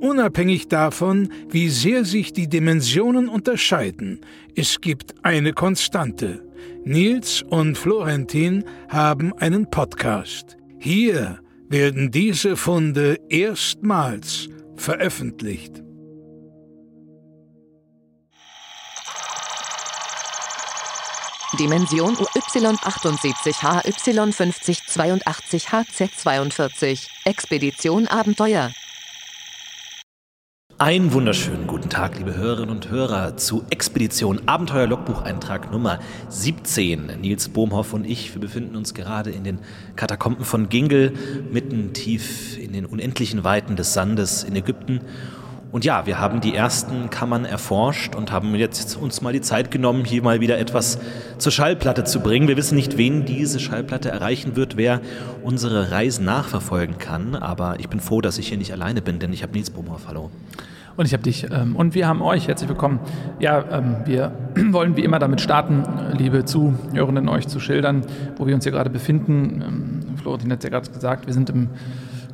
Unabhängig davon, wie sehr sich die Dimensionen unterscheiden, es gibt eine Konstante. Nils und Florentin haben einen Podcast. Hier werden diese Funde erstmals veröffentlicht. Dimension UY78 HY5082 HZ42 Expedition Abenteuer einen wunderschönen guten Tag, liebe Hörerinnen und Hörer, zu Expedition Abenteuer Logbucheintrag Nummer 17. Nils Bohmhoff und ich, wir befinden uns gerade in den Katakomben von Gingel, mitten tief in den unendlichen Weiten des Sandes in Ägypten und ja, wir haben die ersten Kammern erforscht und haben jetzt uns mal die Zeit genommen, hier mal wieder etwas zur Schallplatte zu bringen. Wir wissen nicht, wen diese Schallplatte erreichen wird, wer unsere Reisen nachverfolgen kann. Aber ich bin froh, dass ich hier nicht alleine bin, denn ich habe Nils Bumhoff. Hallo. Und ich habe dich. Ähm, und wir haben euch. Herzlich willkommen. Ja, ähm, wir wollen wie immer damit starten, liebe Zuhörenden, euch zu schildern, wo wir uns hier gerade befinden. Ähm, Florentin hat es ja gerade gesagt, wir sind im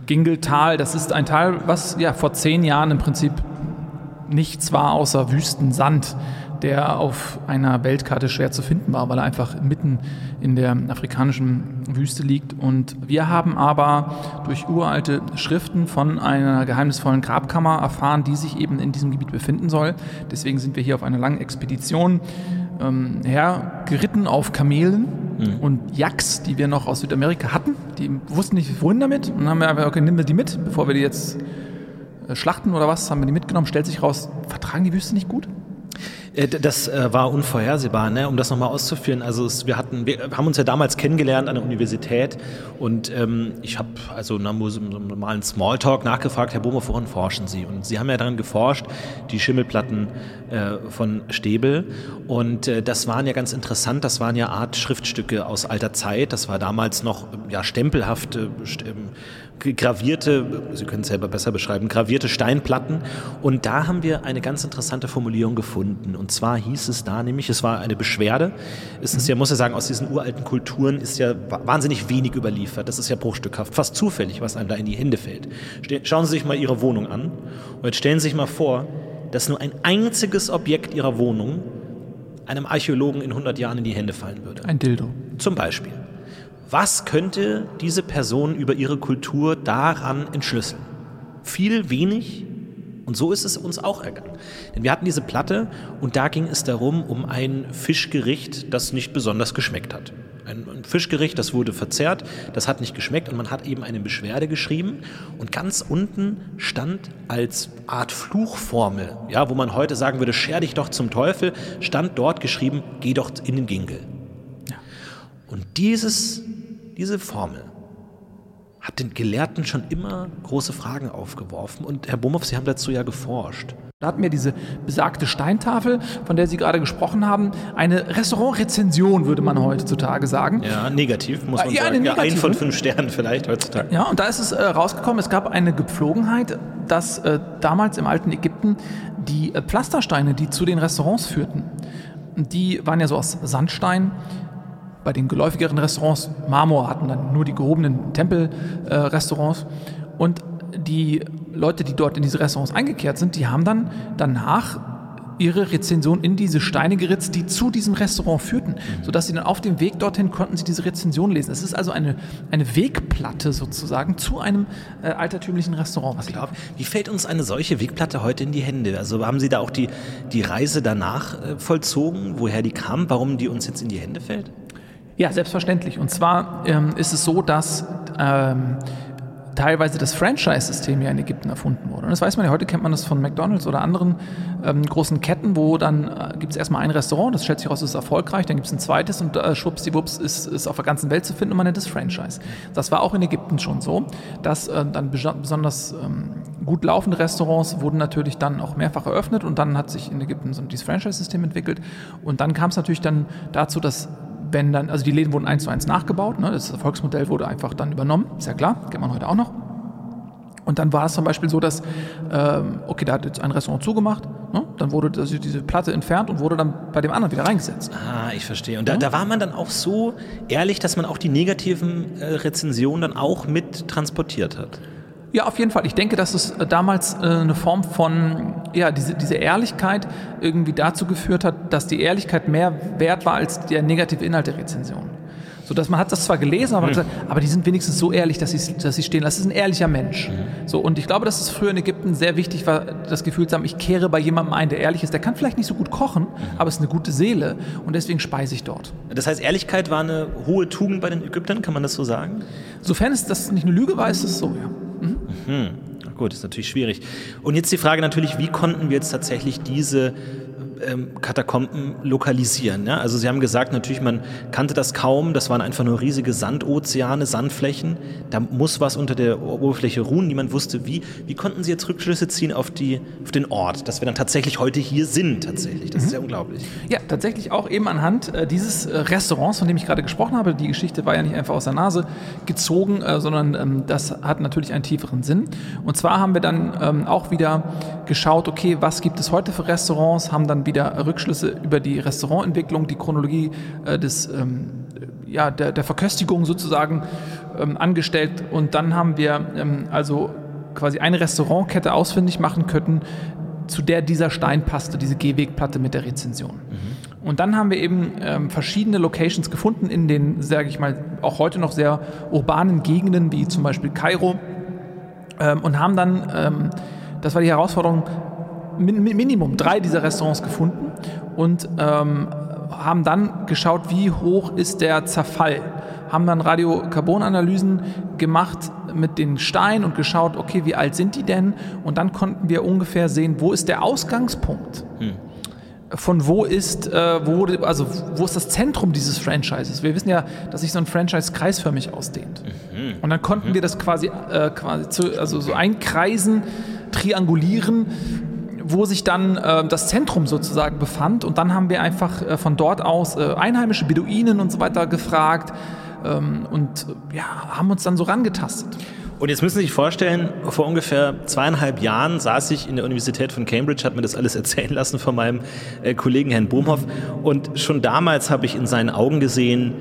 Gingeltal, das ist ein Tal, was ja vor zehn Jahren im Prinzip nichts war außer Wüstensand, der auf einer Weltkarte schwer zu finden war, weil er einfach mitten in der afrikanischen Wüste liegt. Und wir haben aber durch uralte Schriften von einer geheimnisvollen Grabkammer erfahren, die sich eben in diesem Gebiet befinden soll. Deswegen sind wir hier auf einer langen Expedition ähm, hergeritten auf Kamelen mhm. und Yaks, die wir noch aus Südamerika hatten. Die wussten nicht, wohin damit. Und dann haben wir einfach, okay, nehmen wir die mit, bevor wir die jetzt äh, schlachten oder was, haben wir die mitgenommen. Stellt sich raus, vertragen die Wüste nicht gut? Äh, das äh, war unvorhersehbar, ne? um das nochmal auszuführen. Also es, wir, hatten, wir haben uns ja damals kennengelernt an der Universität und ähm, ich habe also nach so einem normalen Smalltalk nachgefragt, Herr Bohmer, woran forschen Sie? Und Sie haben ja daran geforscht, die Schimmelplatten äh, von Stäbel und äh, das waren ja ganz interessant, das waren ja Art Schriftstücke aus alter Zeit, das war damals noch ja, stempelhafte ähm, gravierte, Sie können es selber besser beschreiben, gravierte Steinplatten. Und da haben wir eine ganz interessante Formulierung gefunden. Und zwar hieß es da nämlich, es war eine Beschwerde. Es ist ja, muss ja sagen, aus diesen uralten Kulturen ist ja wahnsinnig wenig überliefert. Das ist ja bruchstückhaft, fast zufällig, was einem da in die Hände fällt. Schauen Sie sich mal Ihre Wohnung an und jetzt stellen Sie sich mal vor, dass nur ein einziges Objekt Ihrer Wohnung einem Archäologen in 100 Jahren in die Hände fallen würde. Ein Dildo. Zum Beispiel. Was könnte diese Person über ihre Kultur daran entschlüsseln? Viel, wenig? Und so ist es uns auch ergangen. Denn wir hatten diese Platte und da ging es darum, um ein Fischgericht, das nicht besonders geschmeckt hat. Ein, ein, Fischgericht, das wurde verzehrt, das hat nicht geschmeckt und man hat eben eine Beschwerde geschrieben und ganz unten stand als Art Fluchformel, ja, wo man heute sagen würde, scher dich doch zum Teufel, stand dort geschrieben, geh doch in den Ginkel. Ja. Und dieses diese Formel hat den Gelehrten schon immer große Fragen aufgeworfen und Herr Bomhoff, Sie haben dazu ja geforscht. Da hatten wir diese besagte Steintafel, von der Sie gerade gesprochen haben. Eine Restaurantrezension, würde man heutzutage sagen. Ja, negativ, muss man ja, sagen. Ja, ein von fünf Sternen vielleicht heutzutage. Ja, und da ist es äh, rausgekommen, es gab eine Gepflogenheit, dass äh, damals im alten Ägypten die äh, Pflastersteine, die zu den Restaurants führten, die waren ja so aus Sandstein, bei den geläufigeren Restaurants Marmor hatten dann nur die gehobenen Tempelrestaurants. Äh, und die Leute, die dort in diese Restaurants eingekehrt sind, die haben dann danach ihre Rezension in diese Steine geritzt, die zu diesem Restaurant führten, mhm. sodass sie dann auf dem Weg dorthin konnten sie diese Rezension lesen. Es ist also eine, eine Wegplatte sozusagen zu einem äh, altertümlichen Restaurant. Was glaub, wie fällt uns eine solche Wegplatte heute in die Hände? Also haben Sie da auch die, die Reise danach äh, vollzogen, woher die kam, warum die uns jetzt in die Hände fällt? Ja, selbstverständlich. Und zwar ähm, ist es so, dass ähm, teilweise das Franchise-System ja in Ägypten erfunden wurde. Und das weiß man ja, heute kennt man das von McDonalds oder anderen ähm, großen Ketten, wo dann äh, gibt es erstmal ein Restaurant, das schätzt sich aus, ist erfolgreich, dann gibt es ein zweites und äh, schwuppsdiwupps ist, ist auf der ganzen Welt zu finden und man nennt es Franchise. Das war auch in Ägypten schon so, dass äh, dann besonders ähm, gut laufende Restaurants wurden natürlich dann auch mehrfach eröffnet und dann hat sich in Ägypten so dieses Franchise-System entwickelt. Und dann kam es natürlich dann dazu, dass wenn dann, also die Läden wurden eins zu eins nachgebaut, ne, das Erfolgsmodell wurde einfach dann übernommen, ist ja klar, kennt man heute auch noch. Und dann war es zum Beispiel so, dass, ähm, okay, da hat jetzt ein Restaurant zugemacht, ne? dann wurde also diese Platte entfernt und wurde dann bei dem anderen wieder reingesetzt. Ah, ich verstehe. Und da, da war man dann auch so ehrlich, dass man auch die negativen äh, Rezensionen dann auch mit transportiert hat. Ja, auf jeden Fall. Ich denke, dass es äh, damals äh, eine Form von, ja, diese, diese Ehrlichkeit irgendwie dazu geführt hat, dass die Ehrlichkeit mehr wert war als der negative Inhalt der Rezension. So dass man hat das zwar gelesen, aber, mhm. gesagt, aber die sind wenigstens so ehrlich, dass sie, dass sie stehen lassen. Das ist ein ehrlicher Mensch. Mhm. So, und ich glaube, dass es früher in Ägypten sehr wichtig war, das Gefühl zu haben, ich kehre bei jemandem ein, der ehrlich ist. Der kann vielleicht nicht so gut kochen, mhm. aber ist eine gute Seele und deswegen speise ich dort. Das heißt, Ehrlichkeit war eine hohe Tugend bei den Ägyptern, kann man das so sagen? Sofern es das nicht eine Lüge war, ist es so, ja. Mhm. Gut, ist natürlich schwierig. Und jetzt die Frage natürlich, wie konnten wir jetzt tatsächlich diese ähm, Katakomben lokalisieren. Ja? Also Sie haben gesagt, natürlich, man kannte das kaum, das waren einfach nur riesige Sandozeane, Sandflächen. Da muss was unter der Oberfläche ruhen, niemand wusste wie. Wie konnten Sie jetzt Rückschlüsse ziehen auf, die, auf den Ort, dass wir dann tatsächlich heute hier sind, tatsächlich? Das mhm. ist ja unglaublich. Ja, tatsächlich auch eben anhand äh, dieses äh, Restaurants, von dem ich gerade gesprochen habe. Die Geschichte war ja nicht einfach aus der Nase gezogen, äh, sondern ähm, das hat natürlich einen tieferen Sinn. Und zwar haben wir dann ähm, auch wieder geschaut, okay, was gibt es heute für Restaurants, haben dann wieder Rückschlüsse über die Restaurantentwicklung, die Chronologie äh, des, ähm, ja, der, der, Verköstigung sozusagen ähm, angestellt. Und dann haben wir ähm, also quasi eine Restaurantkette ausfindig machen können, zu der dieser Stein passte, diese Gehwegplatte mit der Rezension. Mhm. Und dann haben wir eben ähm, verschiedene Locations gefunden in den, sage ich mal, auch heute noch sehr urbanen Gegenden, wie zum Beispiel Kairo, ähm, und haben dann, ähm, das war die Herausforderung, Minimum drei dieser Restaurants gefunden und ähm, haben dann geschaut, wie hoch ist der Zerfall. Haben dann Radiokarbonanalysen gemacht mit den Steinen und geschaut, okay, wie alt sind die denn? Und dann konnten wir ungefähr sehen, wo ist der Ausgangspunkt? Hm. Von wo ist, äh, wo, also wo ist das Zentrum dieses Franchises? Wir wissen ja, dass sich so ein Franchise kreisförmig ausdehnt. Mhm. Und dann konnten mhm. wir das quasi, äh, quasi zu, also so einkreisen, triangulieren wo sich dann äh, das Zentrum sozusagen befand. Und dann haben wir einfach äh, von dort aus äh, einheimische Beduinen und so weiter gefragt ähm, und ja, haben uns dann so rangetastet. Und jetzt müssen Sie sich vorstellen, vor ungefähr zweieinhalb Jahren saß ich in der Universität von Cambridge, habe mir das alles erzählen lassen von meinem äh, Kollegen Herrn Bohmhoff. Und schon damals habe ich in seinen Augen gesehen,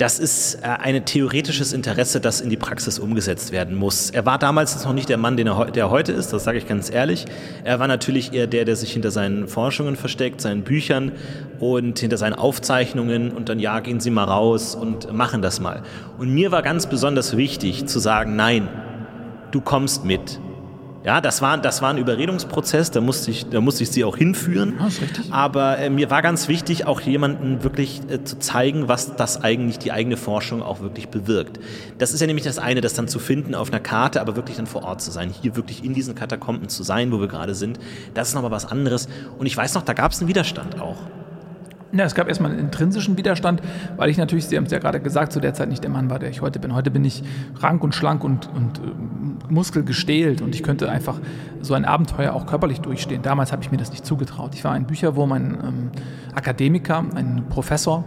das ist äh, ein theoretisches Interesse, das in die Praxis umgesetzt werden muss. Er war damals noch nicht der Mann, den er, der heute ist, das sage ich ganz ehrlich. Er war natürlich eher der, der sich hinter seinen Forschungen versteckt, seinen Büchern und hinter seinen Aufzeichnungen und dann, ja, gehen Sie mal raus und machen das mal. Und mir war ganz besonders wichtig zu sagen, nein, du kommst mit. Ja, das war, das war ein Überredungsprozess, da musste ich, da musste ich sie auch hinführen. Ja, ist richtig. Aber äh, mir war ganz wichtig, auch jemanden wirklich äh, zu zeigen, was das eigentlich die eigene Forschung auch wirklich bewirkt. Das ist ja nämlich das eine, das dann zu finden auf einer Karte, aber wirklich dann vor Ort zu sein, hier wirklich in diesen Katakomben zu sein, wo wir gerade sind. Das ist nochmal was anderes. Und ich weiß noch, da gab es einen Widerstand auch. Ja, es gab erstmal einen intrinsischen Widerstand, weil ich natürlich, Sie haben es ja gerade gesagt, zu der Zeit nicht der Mann war, der ich heute bin. Heute bin ich rank und schlank und, und äh, muskelgestählt und ich könnte einfach so ein Abenteuer auch körperlich durchstehen. Damals habe ich mir das nicht zugetraut. Ich war ein Bücherwurm, ein ähm, Akademiker, ein Professor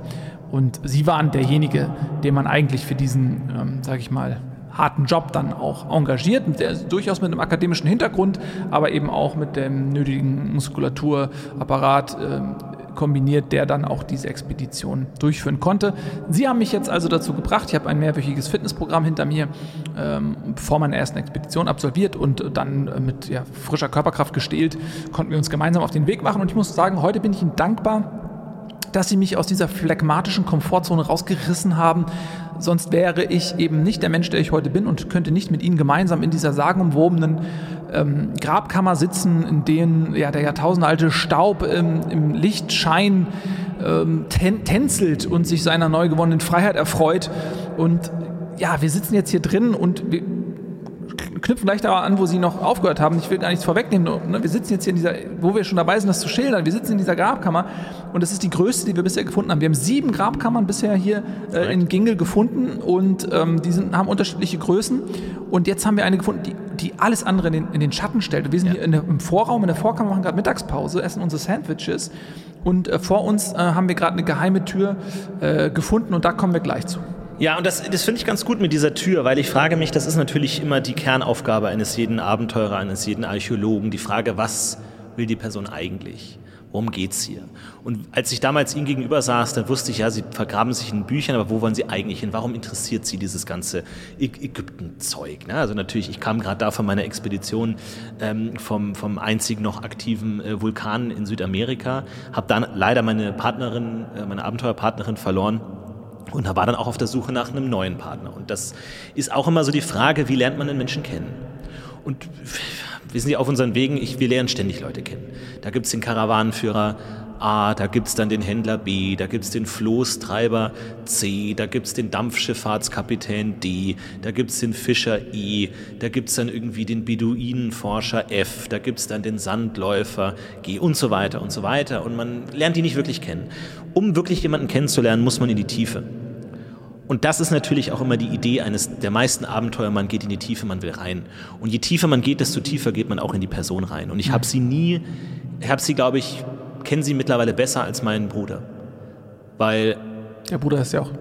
und Sie waren derjenige, den man eigentlich für diesen, ähm, sage ich mal, harten Job dann auch engagiert, der, durchaus mit einem akademischen Hintergrund, aber eben auch mit dem nötigen Muskulaturapparat. Äh, kombiniert, der dann auch diese Expedition durchführen konnte. Sie haben mich jetzt also dazu gebracht, ich habe ein mehrwöchiges Fitnessprogramm hinter mir ähm, vor meiner ersten Expedition absolviert und dann äh, mit ja, frischer Körperkraft gestählt, konnten wir uns gemeinsam auf den Weg machen und ich muss sagen, heute bin ich Ihnen dankbar, dass sie mich aus dieser phlegmatischen Komfortzone rausgerissen haben. Sonst wäre ich eben nicht der Mensch, der ich heute bin und könnte nicht mit ihnen gemeinsam in dieser sagenumwobenen ähm, Grabkammer sitzen, in denen ja, der jahrtausendalte Staub ähm, im Lichtschein ähm, tän tänzelt und sich seiner neu gewonnenen Freiheit erfreut. Und ja, wir sitzen jetzt hier drin und wir knüpfen gleich da an, wo Sie noch aufgehört haben. Ich will gar nichts vorwegnehmen. Ne? Wir sitzen jetzt hier in dieser, wo wir schon dabei sind, das zu schildern. Wir sitzen in dieser Grabkammer und das ist die größte, die wir bisher gefunden haben. Wir haben sieben Grabkammern bisher hier äh, in Gingel gefunden und ähm, die sind, haben unterschiedliche Größen. Und jetzt haben wir eine gefunden, die die alles andere in den, in den Schatten stellt. Wir sind ja. hier der, im Vorraum, in der Vorkammer, machen gerade Mittagspause, essen unsere Sandwiches und äh, vor uns äh, haben wir gerade eine geheime Tür äh, gefunden und da kommen wir gleich zu. Ja, und das, das finde ich ganz gut mit dieser Tür, weil ich frage mich, das ist natürlich immer die Kernaufgabe eines jeden Abenteurer, eines jeden Archäologen, die Frage, was will die Person eigentlich? Worum geht's hier? Und als ich damals ihm gegenüber saß, da wusste ich, ja, sie vergraben sich in Büchern, aber wo wollen sie eigentlich hin? Warum interessiert sie dieses ganze Ägypten-Zeug? Ne? Also natürlich, ich kam gerade da von meiner Expedition ähm, vom, vom einzigen noch aktiven äh, Vulkan in Südamerika, habe dann leider meine Partnerin, äh, meine Abenteuerpartnerin verloren und war dann auch auf der Suche nach einem neuen Partner. Und das ist auch immer so die Frage, wie lernt man den Menschen kennen? Und wir sind ja auf unseren Wegen, ich, wir lernen ständig Leute kennen. Da gibt es den Karawanenführer A, da gibt es dann den Händler B, da gibt es den Floßtreiber C, da gibt es den Dampfschifffahrtskapitän D, da gibt es den Fischer E, da gibt es dann irgendwie den Beduinenforscher F, da gibt es dann den Sandläufer G und so weiter und so weiter. Und man lernt die nicht wirklich kennen. Um wirklich jemanden kennenzulernen, muss man in die Tiefe. Und das ist natürlich auch immer die Idee eines der meisten Abenteuer, man geht in die Tiefe, man will rein. Und je tiefer man geht, desto tiefer geht man auch in die Person rein. Und ich habe sie nie, ich habe sie, glaube ich, kenne sie mittlerweile besser als meinen Bruder. Weil. Der Bruder ist ja auch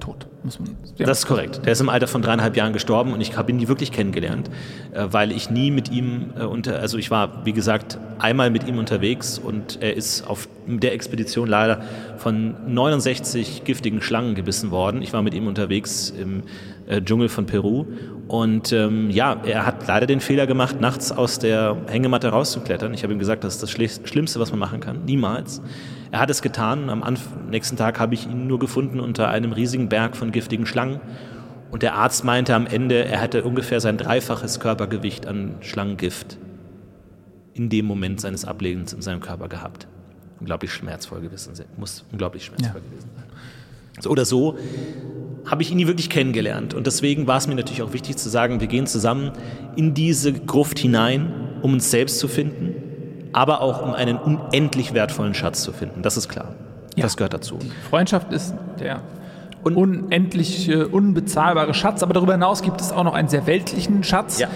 tot. Muss man, ja. Das ist korrekt. Der ist im Alter von dreieinhalb Jahren gestorben und ich habe ihn nie wirklich kennengelernt, äh, weil ich nie mit ihm äh, unter, also ich war, wie gesagt, einmal mit ihm unterwegs und er ist auf der Expedition leider von 69 giftigen Schlangen gebissen worden. Ich war mit ihm unterwegs im äh, Dschungel von Peru und ähm, ja, er hat leider den Fehler gemacht, nachts aus der Hängematte rauszuklettern. Ich habe ihm gesagt, das ist das Schlimmste, was man machen kann. Niemals. Er hat es getan. Am nächsten Tag habe ich ihn nur gefunden unter einem riesigen Berg von giftigen Schlangen. Und der Arzt meinte am Ende, er hätte ungefähr sein dreifaches Körpergewicht an Schlangengift in dem Moment seines Ablegens in seinem Körper gehabt. Unglaublich schmerzvoll gewesen sein. Muss unglaublich schmerzvoll ja. gewesen sein. So oder so habe ich ihn nie wirklich kennengelernt. Und deswegen war es mir natürlich auch wichtig zu sagen, wir gehen zusammen in diese Gruft hinein, um uns selbst zu finden aber auch um einen unendlich wertvollen Schatz zu finden. Das ist klar. Ja. Das gehört dazu. Freundschaft ist der und unendlich äh, unbezahlbare Schatz, aber darüber hinaus gibt es auch noch einen sehr weltlichen Schatz. Ja.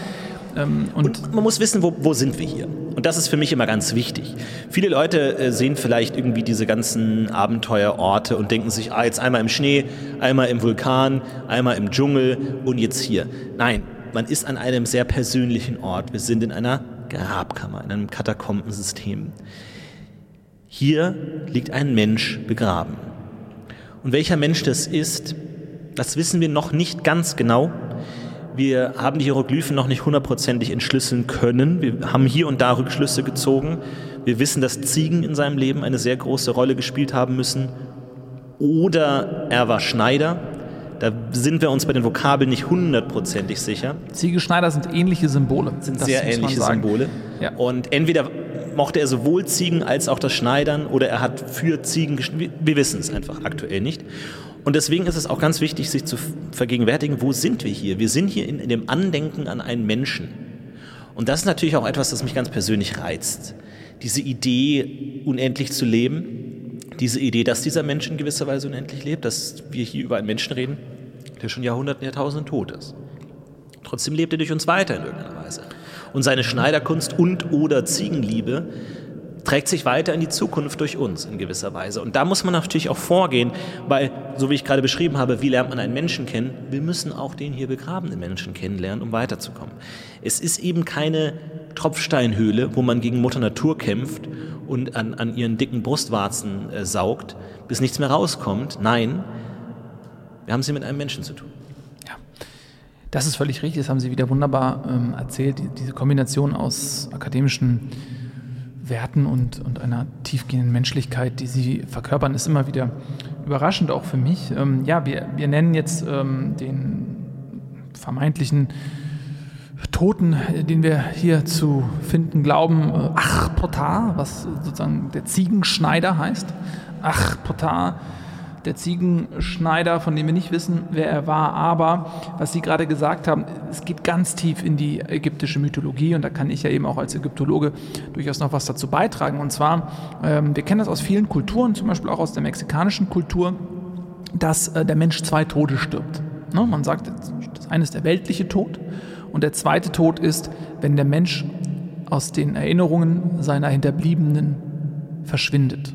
Ähm, und, und, man muss wissen, wo, wo, sind wir hier? Und das ist für mich immer ganz wichtig. Viele Leute äh, sehen vielleicht irgendwie diese ganzen Abenteuerorte und denken sich, ah, jetzt einmal im Schnee, einmal im Vulkan, einmal im Dschungel und jetzt hier. Nein, man ist an einem sehr persönlichen Ort. Wir sind in einer Grabkammer, in einem Katakombensystem. Hier liegt ein Mensch begraben. Und welcher Mensch das ist, das wissen wir noch nicht ganz genau. Wir haben die Hieroglyphen noch nicht hundertprozentig entschlüsseln können. Wir haben hier und da Rückschlüsse gezogen. Wir wissen, dass Ziegen in seinem Leben eine sehr große Rolle gespielt haben müssen. Oder er war Schneider. Da sind wir uns bei den Vokabeln nicht hundertprozentig sicher. Ziegeschneider sind ähnliche Symbole. Sind das sehr ähnliche Symbole. Ja. Und entweder mochte er sowohl Ziegen als auch das Schneidern oder er hat für Ziegen geschnitten. Wir wissen es einfach aktuell nicht. Und deswegen ist es auch ganz wichtig, sich zu vergegenwärtigen, wo sind wir hier? Wir sind hier in, in dem Andenken an einen Menschen. Und das ist natürlich auch etwas, das mich ganz persönlich reizt. Diese Idee, unendlich zu leben, diese Idee, dass dieser Mensch in gewisser Weise unendlich lebt, dass wir hier über einen Menschen reden, der schon Jahrhunderten, Jahrtausenden tot ist. Trotzdem lebt er durch uns weiter in irgendeiner Weise. Und seine Schneiderkunst und oder Ziegenliebe trägt sich weiter in die Zukunft durch uns in gewisser Weise. Und da muss man natürlich auch vorgehen, weil, so wie ich gerade beschrieben habe, wie lernt man einen Menschen kennen? Wir müssen auch den hier begrabenen Menschen kennenlernen, um weiterzukommen. Es ist eben keine Tropfsteinhöhle, wo man gegen Mutter Natur kämpft und an, an ihren dicken Brustwarzen äh, saugt, bis nichts mehr rauskommt. Nein, wir haben es hier mit einem Menschen zu tun. Das ist völlig richtig. Das haben Sie wieder wunderbar ähm, erzählt. Die, diese Kombination aus akademischen Werten und, und einer tiefgehenden Menschlichkeit, die Sie verkörpern, ist immer wieder überraschend, auch für mich. Ähm, ja, wir, wir nennen jetzt ähm, den vermeintlichen Toten, den wir hier zu finden glauben, äh, Achpotar, was sozusagen der Ziegenschneider heißt. Achpotar, der Ziegenschneider, von dem wir nicht wissen, wer er war. Aber was Sie gerade gesagt haben, es geht ganz tief in die ägyptische Mythologie und da kann ich ja eben auch als Ägyptologe durchaus noch was dazu beitragen. Und zwar, ähm, wir kennen das aus vielen Kulturen, zum Beispiel auch aus der mexikanischen Kultur, dass äh, der Mensch zwei Tode stirbt. Ne? Man sagt, das eine ist der weltliche Tod Und der zweite Tod ist, wenn der Mensch aus den Erinnerungen seiner Hinterbliebenen verschwindet.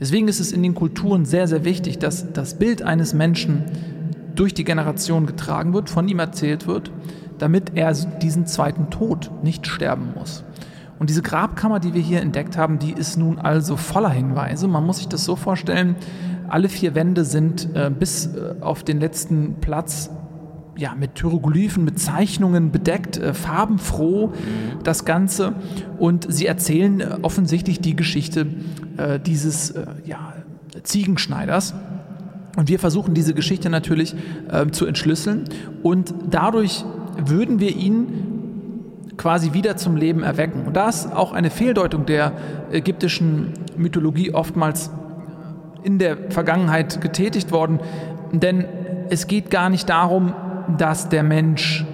Deswegen ist es in den Kulturen sehr, sehr wichtig, dass das Bild eines Menschen durch die Generation getragen wird, von ihm erzählt wird, damit er diesen zweiten Tod nicht sterben muss. Und diese Grabkammer, die wir hier entdeckt haben, die ist nun also voller Hinweise. Man muss sich das so vorstellen, alle vier Wände sind äh, bis äh, auf den letzten Platz ja, mit Hieroglyphen, mit Zeichnungen bedeckt, äh, farbenfroh das Ganze. Und sie erzählen äh, offensichtlich die Geschichte äh, dieses äh, ja, Ziegenschneiders. Und wir versuchen diese Geschichte natürlich ähm, zu entschlüsseln. Und dadurch würden wir ihn quasi wieder zum Leben erwecken. Und da ist auch eine Fehldeutung der ägyptischen Mythologie oftmals in der Vergangenheit getätigt worden. Denn es geht gar nicht darum, dass der Mensch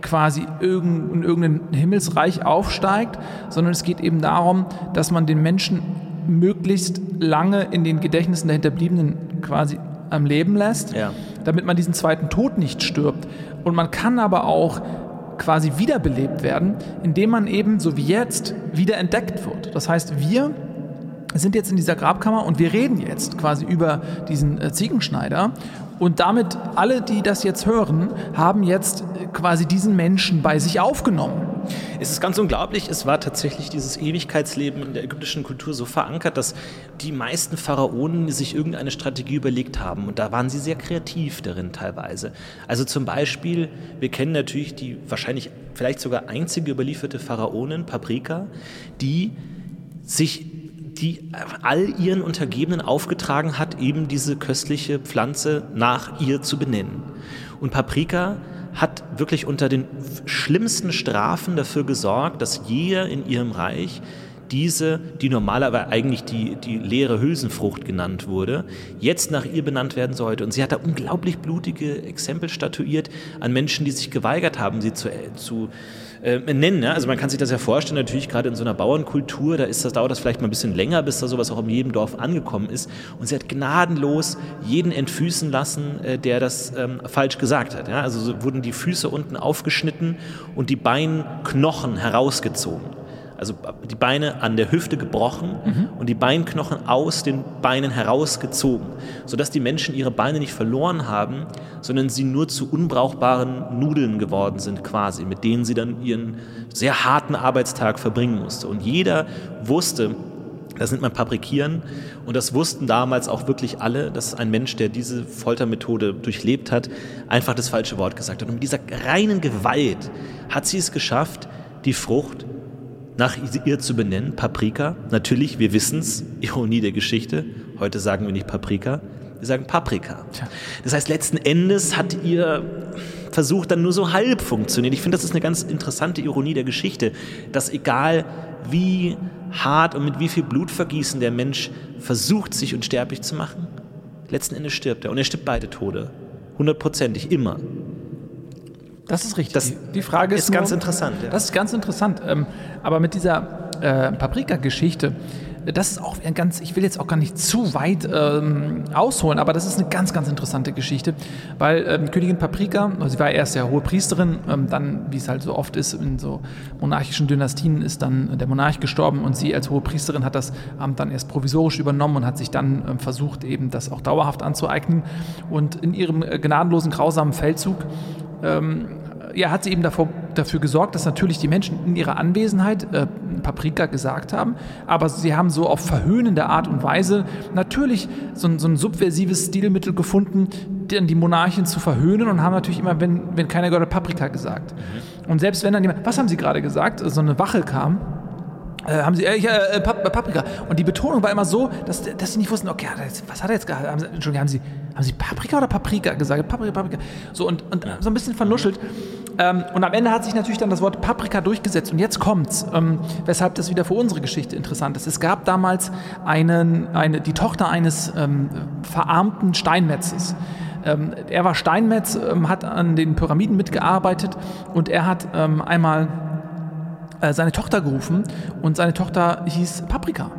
quasi in irgendein Himmelsreich aufsteigt, sondern es geht eben darum, dass man den Menschen möglichst lange in den Gedächtnissen der Hinterbliebenen quasi am Leben lässt, ja. damit man diesen zweiten Tod nicht stirbt. Und man kann aber auch quasi wiederbelebt werden, indem man eben, so wie jetzt, wieder entdeckt wird. Das heißt, wir sind jetzt in dieser Grabkammer und wir reden jetzt quasi über diesen äh, Ziegenschneider und damit alle, die das jetzt hören, haben jetzt quasi diesen Menschen bei sich aufgenommen. Es ist ganz unglaublich, es war tatsächlich dieses Ewigkeitsleben in der ägyptischen Kultur so verankert, dass die meisten Pharaonen sich irgendeine Strategie überlegt haben. Und da waren sie sehr kreativ darin teilweise. Also zum Beispiel, wir kennen natürlich die wahrscheinlich vielleicht sogar einzige überlieferte Pharaonin, Paprika, die sich die all ihren Untergebenen aufgetragen hat, eben diese köstliche Pflanze nach ihr zu benennen. Und Paprika hat wirklich unter den schlimmsten Strafen dafür gesorgt, dass jeder in ihrem Reich diese, die normalerweise eigentlich die, die leere Hülsenfrucht genannt wurde, jetzt nach ihr benannt werden sollte. Und sie hat da unglaublich blutige Exempel statuiert an Menschen, die sich geweigert haben, sie zu, zu äh, nennen. Ja? Also man kann sich das ja vorstellen, natürlich gerade in so einer Bauernkultur, da ist das, dauert das vielleicht mal ein bisschen länger, bis da sowas auch in jedem Dorf angekommen ist. Und sie hat gnadenlos jeden entfüßen lassen, äh, der das ähm, falsch gesagt hat. Ja? Also so wurden die Füße unten aufgeschnitten und die Beinknochen herausgezogen also die Beine an der Hüfte gebrochen mhm. und die Beinknochen aus den Beinen herausgezogen, sodass die Menschen ihre Beine nicht verloren haben, sondern sie nur zu unbrauchbaren Nudeln geworden sind quasi, mit denen sie dann ihren sehr harten Arbeitstag verbringen musste. Und jeder wusste, das nennt man Paprikieren. Und das wussten damals auch wirklich alle, dass ein Mensch, der diese Foltermethode durchlebt hat, einfach das falsche Wort gesagt hat. Und mit dieser reinen Gewalt hat sie es geschafft, die Frucht nach ihr zu benennen, Paprika. Natürlich, wir wissen es, Ironie der Geschichte. Heute sagen wir nicht Paprika, wir sagen Paprika. Das heißt, letzten Endes hat ihr Versuch dann nur so halb funktioniert. Ich finde, das ist eine ganz interessante Ironie der Geschichte, dass egal wie hart und mit wie viel Blutvergießen der Mensch versucht, sich unsterblich zu machen, letzten Endes stirbt er. Und er stirbt beide Tode. Hundertprozentig, immer. Das ist richtig. Das die Frage ist, ist ganz interessant. Ja. Das ist ganz interessant. Ähm, aber mit dieser äh, Paprika-Geschichte, das ist auch ein ganz, ich will jetzt auch gar nicht zu weit ähm, ausholen, aber das ist eine ganz, ganz interessante Geschichte, weil ähm, Königin Paprika, also sie war erst ja hohe Priesterin, ähm, dann, wie es halt so oft ist in so monarchischen Dynastien, ist dann der Monarch gestorben und sie als hohe Priesterin hat das Amt dann erst provisorisch übernommen und hat sich dann ähm, versucht, eben das auch dauerhaft anzueignen. Und in ihrem äh, gnadenlosen, grausamen Feldzug ähm, ja, hat sie eben davor, dafür gesorgt, dass natürlich die Menschen in ihrer Anwesenheit äh, Paprika gesagt haben, aber sie haben so auf verhöhnende Art und Weise natürlich so ein, so ein subversives Stilmittel gefunden, die Monarchin zu verhöhnen und haben natürlich immer, wenn, wenn keiner gehört hat, Paprika gesagt. Mhm. Und selbst wenn dann jemand, was haben sie gerade gesagt, so eine Wache kam, äh, haben sie, äh, äh, Paprika. Und die Betonung war immer so, dass, dass sie nicht wussten, okay, was hat er jetzt gesagt? Haben sie, Entschuldigung, haben sie, haben sie Paprika oder Paprika gesagt? Paprika, Paprika. So, und, und so ein bisschen vernuschelt. Ähm, und am Ende hat sich natürlich dann das Wort Paprika durchgesetzt. Und jetzt kommt's, ähm, weshalb das wieder für unsere Geschichte interessant ist. Es gab damals einen, eine, die Tochter eines ähm, verarmten Steinmetzes. Ähm, er war Steinmetz, ähm, hat an den Pyramiden mitgearbeitet und er hat ähm, einmal äh, seine Tochter gerufen und seine Tochter hieß Paprika.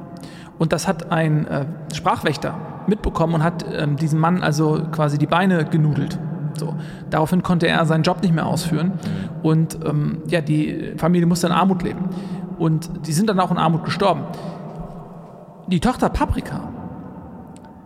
Und das hat ein äh, Sprachwächter mitbekommen und hat ähm, diesem Mann also quasi die Beine genudelt. So. Daraufhin konnte er seinen Job nicht mehr ausführen und ähm, ja, die Familie musste in Armut leben. Und die sind dann auch in Armut gestorben. Die Tochter Paprika,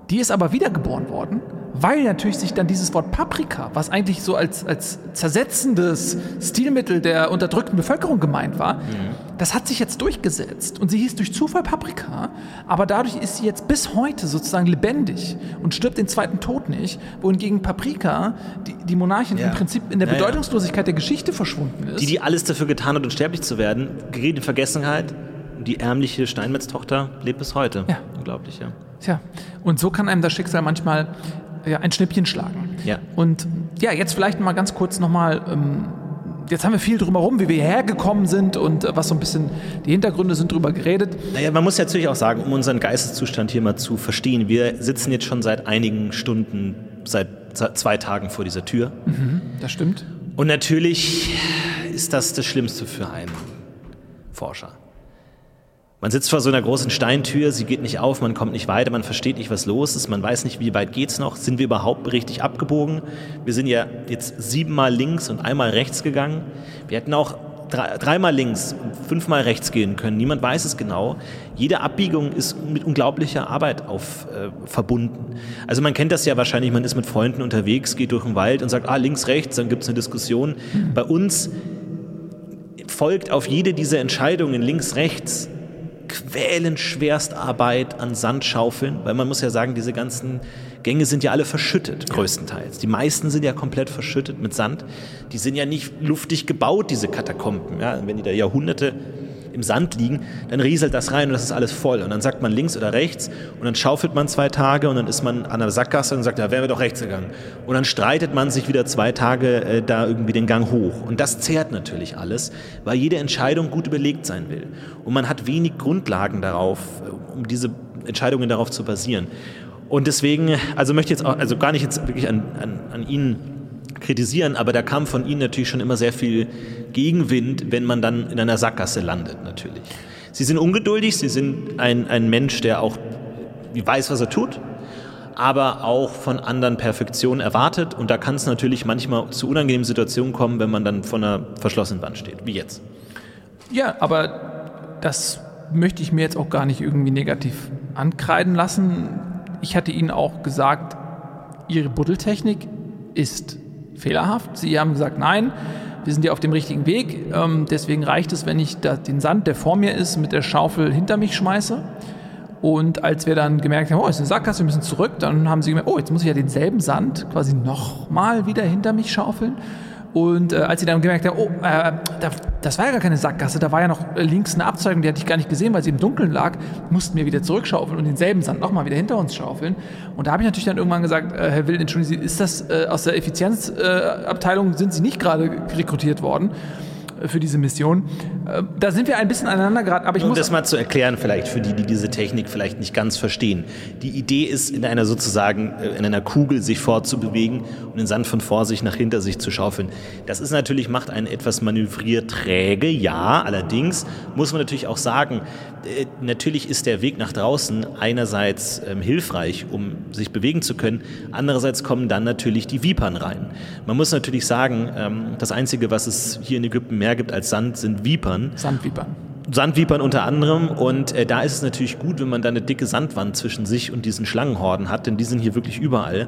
die ist aber wiedergeboren worden weil natürlich sich dann dieses Wort Paprika, was eigentlich so als, als zersetzendes Stilmittel der unterdrückten Bevölkerung gemeint war, mhm. das hat sich jetzt durchgesetzt. Und sie hieß durch Zufall Paprika, aber dadurch ist sie jetzt bis heute sozusagen lebendig und stirbt den zweiten Tod nicht, wohingegen Paprika, die, die Monarchin ja. im Prinzip in der ja, Bedeutungslosigkeit der Geschichte verschwunden ist. Die, die alles dafür getan hat, unsterblich zu werden, gerät in Vergessenheit. Die ärmliche Steinmetz-Tochter lebt bis heute. Ja. Unglaublich, ja. Tja, und so kann einem das Schicksal manchmal ja, ein Schnippchen schlagen. Ja. Und ja, jetzt vielleicht mal ganz kurz nochmal. Ähm, jetzt haben wir viel drumherum, wie wir hierher gekommen sind und äh, was so ein bisschen die Hintergründe sind drüber geredet. Naja, man muss natürlich auch sagen, um unseren Geisteszustand hier mal zu verstehen, wir sitzen jetzt schon seit einigen Stunden, seit zwei Tagen vor dieser Tür. Mhm, das stimmt. Und natürlich ist das das Schlimmste für einen Forscher. Man sitzt vor so einer großen Steintür, sie geht nicht auf, man kommt nicht weiter, man versteht nicht, was los ist, man weiß nicht, wie weit geht's noch, sind wir überhaupt richtig abgebogen? Wir sind ja jetzt siebenmal links und einmal rechts gegangen. Wir hätten auch dreimal links und fünfmal rechts gehen können. Niemand weiß es genau. Jede Abbiegung ist mit unglaublicher Arbeit auf, äh, verbunden. Also man kennt das ja wahrscheinlich, man ist mit Freunden unterwegs, geht durch den Wald und sagt, ah, links, rechts, dann gibt es eine Diskussion. Bei uns folgt auf jede dieser Entscheidungen links, rechts quälend Schwerstarbeit an Sandschaufeln, weil man muss ja sagen, diese ganzen Gänge sind ja alle verschüttet, größtenteils. Die meisten sind ja komplett verschüttet mit Sand. Die sind ja nicht luftig gebaut, diese Katakomben. Ja, wenn die da Jahrhunderte im Sand liegen, dann rieselt das rein und das ist alles voll. Und dann sagt man links oder rechts und dann schaufelt man zwei Tage und dann ist man an der Sackgasse und sagt, ja, wären wir doch rechts gegangen. Und dann streitet man sich wieder zwei Tage äh, da irgendwie den Gang hoch. Und das zehrt natürlich alles, weil jede Entscheidung gut überlegt sein will. Und man hat wenig Grundlagen darauf, äh, um diese Entscheidungen darauf zu basieren. Und deswegen, also möchte ich jetzt auch, also gar nicht jetzt wirklich an, an, an Ihnen kritisieren, aber da kam von Ihnen natürlich schon immer sehr viel Gegenwind, wenn man dann in einer Sackgasse landet, natürlich. Sie sind ungeduldig, Sie sind ein, ein Mensch, der auch weiß, was er tut, aber auch von anderen Perfektion erwartet. Und da kann es natürlich manchmal zu unangenehmen Situationen kommen, wenn man dann vor einer verschlossenen Wand steht, wie jetzt. Ja, aber das möchte ich mir jetzt auch gar nicht irgendwie negativ ankreiden lassen. Ich hatte Ihnen auch gesagt, Ihre Buddeltechnik ist fehlerhaft. Sie haben gesagt, nein, wir sind ja auf dem richtigen Weg. Ähm, deswegen reicht es, wenn ich den Sand, der vor mir ist, mit der Schaufel hinter mich schmeiße. Und als wir dann gemerkt haben, oh, ist eine Sackgasse, wir müssen zurück, dann haben sie gemerkt, oh, jetzt muss ich ja denselben Sand quasi nochmal wieder hinter mich schaufeln. Und äh, als sie dann gemerkt haben, oh, äh, da, das war ja gar keine Sackgasse, da war ja noch links eine Abzeugung, die hatte ich gar nicht gesehen, weil sie im Dunkeln lag, mussten wir wieder zurückschaufeln und denselben Sand nochmal wieder hinter uns schaufeln. Und da habe ich natürlich dann irgendwann gesagt, äh, Herr Wild, entschuldigen Sie, ist das äh, aus der Effizienzabteilung, sind Sie nicht gerade rekrutiert worden? Für diese Mission. Äh, da sind wir ein bisschen aneinander geraten. Aber ich um muss das mal zu erklären, vielleicht für die, die diese Technik vielleicht nicht ganz verstehen. Die Idee ist, in einer sozusagen äh, in einer Kugel sich fortzubewegen und den Sand von vor sich nach hinter sich zu schaufeln. Das ist natürlich macht einen etwas manövrierträge, ja. Allerdings muss man natürlich auch sagen, natürlich ist der Weg nach draußen einerseits ähm, hilfreich, um sich bewegen zu können. Andererseits kommen dann natürlich die Vipern rein. Man muss natürlich sagen, ähm, das Einzige, was es hier in Ägypten mehr gibt als Sand, sind Vipern. Sandvipern. Sandvipern unter anderem. Und äh, da ist es natürlich gut, wenn man da eine dicke Sandwand zwischen sich und diesen Schlangenhorden hat, denn die sind hier wirklich überall.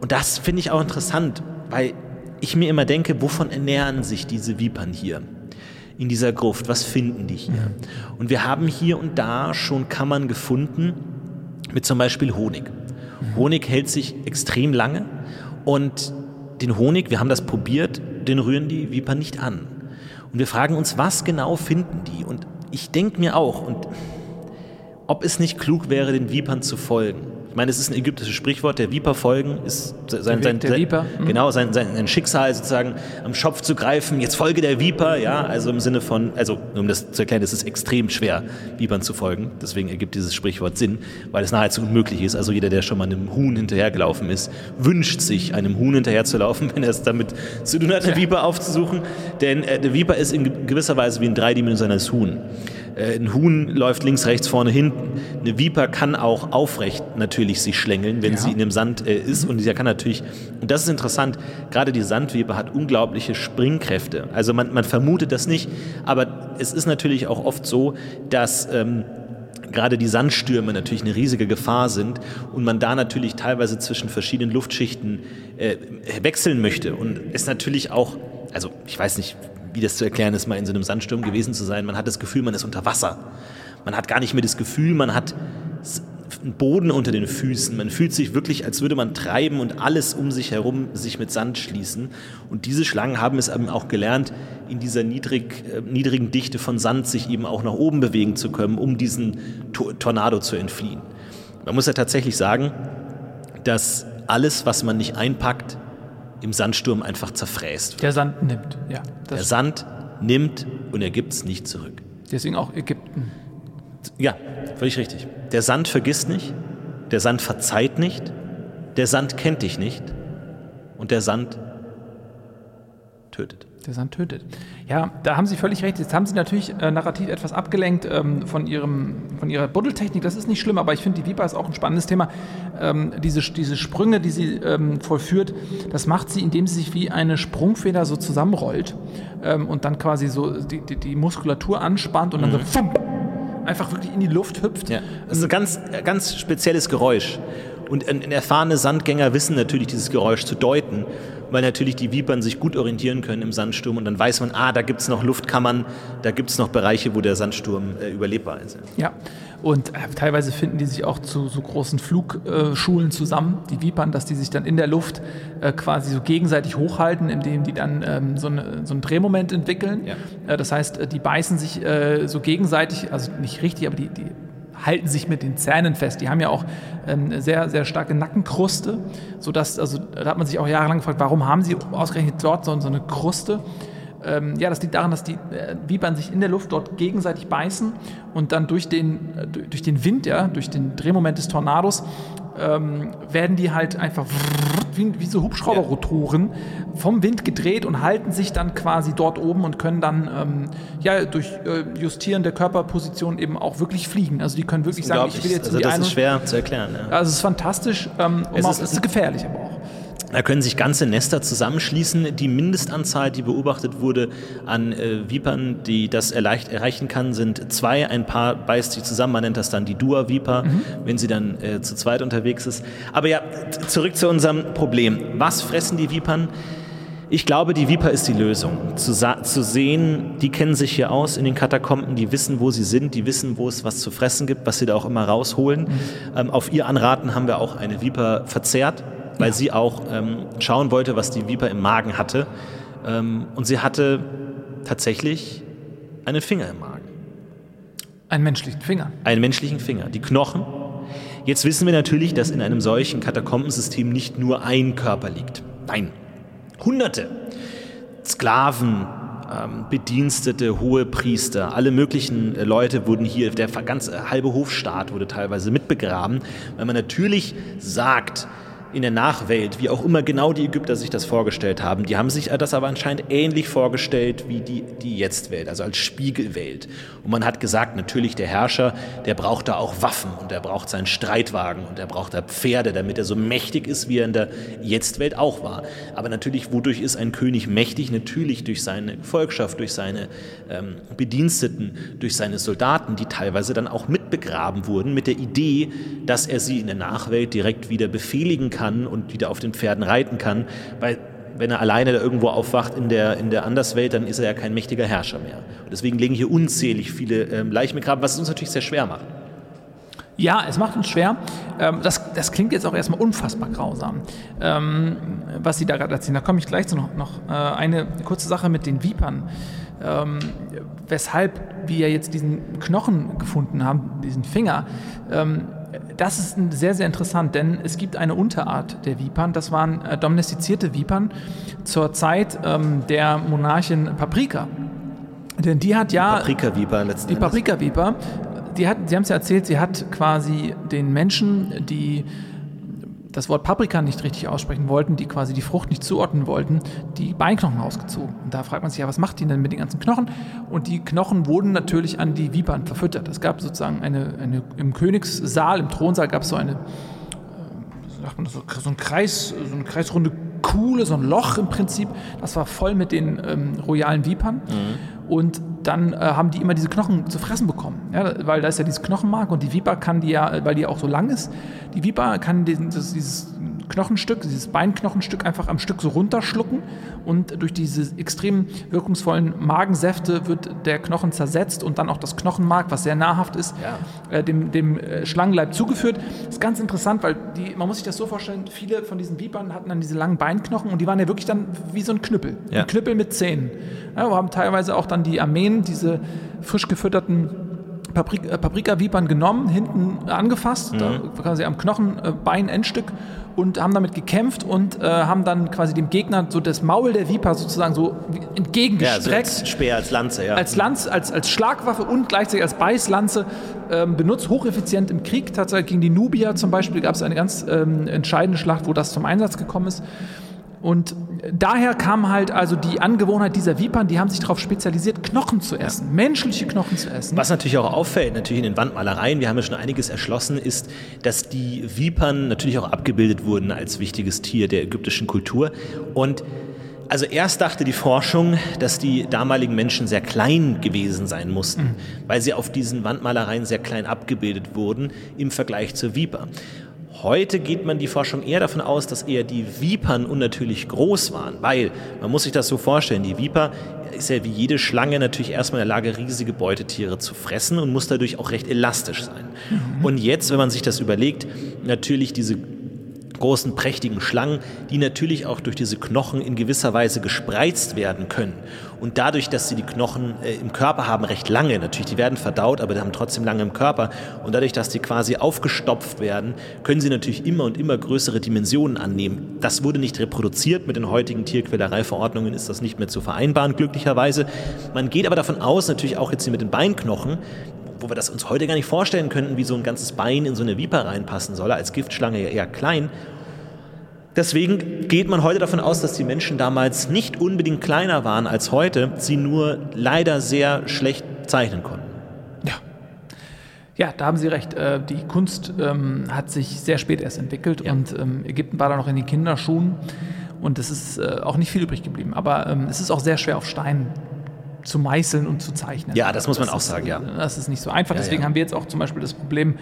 Und das finde ich auch interessant, weil ich mir immer denke, wovon ernähren sich diese Vipern hier? In dieser Gruft? Was finden die hier? Und wir haben hier und da schon Kammern gefunden mit zum Beispiel Honig. Mhm. Honig hält sich extrem lange und den Honig, wir haben das probiert, den rühren die Viper nicht an. Und wir fragen uns, was genau finden die? Und ich denke mir auch, und ob es nicht klug wäre, den Vipern zu folgen meine, es ist ein ägyptisches Sprichwort, der Viper folgen ist sein, sein, der Viper. Mhm. genau sein, sein Schicksal sozusagen am Schopf zu greifen. Jetzt folge der Viper, ja, also im Sinne von, also um das zu erklären, es ist extrem schwer, Vipern zu folgen. Deswegen ergibt dieses Sprichwort Sinn, weil es nahezu unmöglich ist. Also jeder, der schon mal einem Huhn hinterhergelaufen ist, wünscht sich, einem Huhn hinterherzulaufen, wenn er es damit zu tun hat, eine ja. Viper aufzusuchen. Denn äh, der Viper ist in gewisser Weise wie ein dreidimensionales Huhn. Äh, ein Huhn läuft links, rechts, vorne, hinten. Eine Viper kann auch aufrecht natürlich sich schlängeln, wenn Ja. sie in dem Sand äh, ist. Und sie kann natürlich, und das ist interessant, gerade die Sandviper hat unglaubliche Springkräfte. Also man, man vermutet das nicht, aber es ist natürlich auch oft so, dass ähm, gerade die Sandstürme natürlich eine riesige Gefahr sind und man da natürlich teilweise zwischen verschiedenen Luftschichten äh, wechseln möchte und es natürlich auch, also ich weiß nicht, wie das zu erklären ist, mal in so einem Sandsturm gewesen zu sein, man hat das Gefühl, man ist unter Wasser. Man hat gar nicht mehr das Gefühl, man hat einen Boden unter den Füßen. Man fühlt sich wirklich, als würde man treiben und alles um sich herum sich mit Sand schließen. Und diese Schlangen haben es eben auch gelernt, in dieser niedrig, äh, niedrigen Dichte von Sand sich eben auch nach oben bewegen zu können, um diesen To Tornado zu entfliehen. Man muss ja tatsächlich sagen, dass alles, was man nicht einpackt, im Sandsturm einfach zerfräst. Der Sand nimmt, ja. Der Sand nimmt und er gibt es nicht zurück. deswegen auch Ägypten. Ja, völlig richtig. Der Sand vergisst nicht, der Sand verzeiht nicht, der Sand kennt dich nicht und der Sand tötet. Der Sand tötet. Ja, da haben Sie völlig recht. Jetzt haben Sie natürlich äh, narrativ etwas abgelenkt ähm, von, ihrem, von Ihrer Buddeltechnik. Das ist nicht schlimm, aber ich finde, die Viper ist auch ein spannendes Thema. Ähm, diese, diese Sprünge, die sie ähm, vollführt, das macht sie, indem sie sich wie eine Sprungfeder so zusammenrollt ähm, und dann quasi so die, die, die Muskulatur anspannt und dann so fumm, einfach wirklich in die Luft hüpft. Ja, das ist ein ganz, ganz spezielles Geräusch. Und ein erfahrene Sandgänger wissen natürlich dieses Geräusch zu deuten, weil natürlich die Vipern sich gut orientieren können im Sandsturm und dann weiß man, ah, da gibt es noch Luftkammern, da gibt es noch Bereiche, wo der Sandsturm äh, überlebbar ist. Ja, und äh, teilweise finden die sich auch zu so großen Flugschulen zusammen, die Vipern, dass die sich dann in der Luft äh, quasi so gegenseitig hochhalten, indem die dann ähm, so, eine, so einen Drehmoment entwickeln. Ja. Äh, das heißt, äh, die beißen sich äh, so gegenseitig, also nicht richtig, aber die, die halten sich mit den Zähnen fest. Die haben ja auch ähm, sehr, sehr starke Nackenkruste, sodass, also da hat man sich auch jahrelang gefragt, warum haben sie ausgerechnet dort so, so eine Kruste? Ähm, ja, das liegt daran, dass die äh, Vipern sich in der Luft dort gegenseitig beißen und dann durch den, äh, durch den Wind, ja, durch den Drehmoment des Tornados, ähm, werden die halt einfach wie, wie so Hubschrauberrotoren vom Wind gedreht und halten sich dann quasi dort oben und können dann ähm, ja, durch äh, Justieren der Körperposition eben auch wirklich fliegen. Also die können wirklich sagen, ich will jetzt also die das eine. ist schwer zu erklären. Ja. Also es ist fantastisch, ähm, Es ist- es ist gefährlich aber auch. Da können sich ganze Nester zusammenschließen. Die Mindestanzahl, die beobachtet wurde an äh, Vipern, die das erleicht, erreichen kann, sind zwei. Ein Paar beißt sich zusammen. Man nennt das dann die Dua-Viper, wenn sie dann äh, zu zweit unterwegs ist. Aber ja, zurück zu unserem Problem. Was fressen die Vipern? Ich glaube, die Viper ist die Lösung. Zu, zu sehen, die kennen sich hier aus in den Katakomben, die wissen, wo sie sind, die wissen, wo es was zu fressen gibt, was sie da auch immer rausholen. Ähm, auf ihr Anraten haben wir auch eine Viper verzehrt, weil sie auch ähm, schauen wollte, was die Viper im Magen hatte. Ähm, und sie hatte tatsächlich einen Finger im Magen, Einen menschlichen Finger. einen menschlichen Finger, die Knochen. Jetzt wissen wir natürlich, dass in einem solchen Katakombensystem nicht nur ein Körper liegt. Nein, Hunderte. Sklaven, ähm, Bedienstete, hohe Priester, alle möglichen äh, Leute wurden hier, der ganze halbe Hofstaat wurde teilweise mitbegraben, weil man natürlich sagt, in der Nachwelt, wie auch immer genau die Ägypter sich das vorgestellt haben, die haben sich das aber anscheinend ähnlich vorgestellt wie die, die Jetztwelt, also als Spiegelwelt. Und man hat gesagt, natürlich der Herrscher, der braucht da auch Waffen und der braucht seinen Streitwagen und der braucht da Pferde, damit er so mächtig ist, wie er in der Jetztwelt auch war. Aber natürlich, wodurch ist ein König mächtig? Natürlich durch seine Gefolgschaft, durch seine ähm, Bediensteten, durch seine Soldaten, die teilweise dann auch mitbegraben wurden, mit der Idee, dass er sie in der Nachwelt direkt wieder befehligen kann und wieder auf den Pferden reiten kann, weil wenn er alleine da irgendwo aufwacht in der, in der Anderswelt, dann ist er ja kein mächtiger Herrscher mehr. Und deswegen liegen hier unzählig viele ähm, Leichen begraben, was es uns natürlich sehr schwer macht. Ja, es macht uns schwer. Ähm, das, das klingt jetzt auch erstmal unfassbar grausam, ähm, was Sie da gerade erzählen. Da komme ich gleich zu noch, noch äh, eine kurze Sache mit den Vipern. Ähm, weshalb wir jetzt diesen Knochen gefunden haben, diesen Finger. Ähm, das ist sehr, sehr interessant, denn es gibt eine Unterart der Vipern. Das waren äh, domestizierte Vipern zur Zeit ähm, der Monarchin Paprika. Denn die hat ja. Paprika-Viper letzten Die. Paprika-Viper, die hat, Sie haben es ja erzählt, sie hat quasi den Menschen, die das Wort Paprika nicht richtig aussprechen wollten, die quasi die Frucht nicht zuordnen wollten, die Beinknochen ausgezogen. Und da fragt man sich ja, was macht die denn mit den ganzen Knochen? Und die Knochen wurden natürlich an die Vipern verfüttert. Es gab sozusagen eine, eine im Königssaal, im Thronsaal gab es so eine, äh, so, so ein Kreis, so eine kreisrunde Kuhle, so ein Loch im Prinzip. Das war voll mit den ähm, royalen Vipern. Mhm. Und dann äh, haben die immer diese Knochen zu fressen bekommen. Ja, weil da ist ja dieses Knochenmark und die Viper kann die ja, weil die auch so lang ist, die Viper kann dieses, dieses Knochenstück, dieses Beinknochenstück einfach am Stück so runterschlucken und durch diese extrem wirkungsvollen Magensäfte wird der Knochen zersetzt und dann auch das Knochenmark, was sehr nahrhaft ist, ja. äh, dem, dem äh, Schlangenleib zugeführt. Das ist ganz interessant, weil die, man muss sich das so vorstellen, viele von diesen Vipern hatten dann diese langen Beinknochen und die waren ja wirklich dann wie so ein Knüppel. Ja. Ein Knüppel mit Zähnen. Ja, wir haben teilweise auch dann die Armeen, diese frisch gefütterten äh, Paprika-Vipern genommen, hinten angefasst, mhm. da quasi am Knochenbein, Endstück und haben damit gekämpft und äh, haben dann quasi dem Gegner so das Maul der Viper sozusagen so entgegengestreckt. Ja, so als Speer, als Lanze, ja. Als Lanze, als, als Schlagwaffe und gleichzeitig als Beißlanze ähm, benutzt, hocheffizient im Krieg. Tatsächlich gegen die Nubier zum Beispiel gab es eine ganz ähm, entscheidende Schlacht, wo das zum Einsatz gekommen ist. Und daher kam halt also die Angewohnheit dieser Vipern, die haben sich darauf spezialisiert, Knochen zu essen, menschliche Knochen zu essen. Was natürlich auch auffällt, natürlich in den Wandmalereien, wir haben ja schon einiges erschlossen, ist, dass die Vipern natürlich auch abgebildet wurden als wichtiges Tier der ägyptischen Kultur. Und also erst dachte die Forschung, dass die damaligen Menschen sehr klein gewesen sein mussten, mhm. weil sie auf diesen Wandmalereien sehr klein abgebildet wurden im Vergleich zur Viper. Heute geht man die Forschung eher davon aus, dass eher die Vipern unnatürlich groß waren, weil man muss sich das so vorstellen, die Viper ist ja wie jede Schlange natürlich erstmal in der Lage, riesige Beutetiere zu fressen und muss dadurch auch recht elastisch sein. Mhm. Und jetzt, wenn man sich das überlegt, natürlich diese großen, prächtigen Schlangen, die natürlich auch durch diese Knochen in gewisser Weise gespreizt werden können. Und dadurch, dass sie die Knochen äh, im Körper haben, recht lange, natürlich, die werden verdaut, aber die haben trotzdem lange im Körper. Und dadurch, dass die quasi aufgestopft werden, können sie natürlich immer und immer größere Dimensionen annehmen. Das wurde nicht reproduziert. Mit den heutigen Tierquälereiverordnungen ist das nicht mehr zu vereinbaren, glücklicherweise. Man geht aber davon aus, natürlich auch jetzt hier mit den Beinknochen, wo wir das uns heute gar nicht vorstellen könnten, wie so ein ganzes Bein in so eine Viper reinpassen soll, als Giftschlange ja eher klein. Deswegen geht man heute davon aus, dass die Menschen damals nicht unbedingt kleiner waren als heute, sie nur leider sehr schlecht zeichnen konnten. Ja. Ja, da haben Sie recht. Äh, die Kunst ähm, hat sich sehr spät erst entwickelt ja. und ähm, Ägypten war da noch in den Kinderschuhen und es ist äh, auch nicht viel übrig geblieben. Aber ähm, es ist auch sehr schwer auf Stein zu meißeln und zu zeichnen. Ja, das muss man das auch sagen, ja. Das ist nicht so einfach. Ja, Deswegen ja. haben wir jetzt auch zum Beispiel das Problem,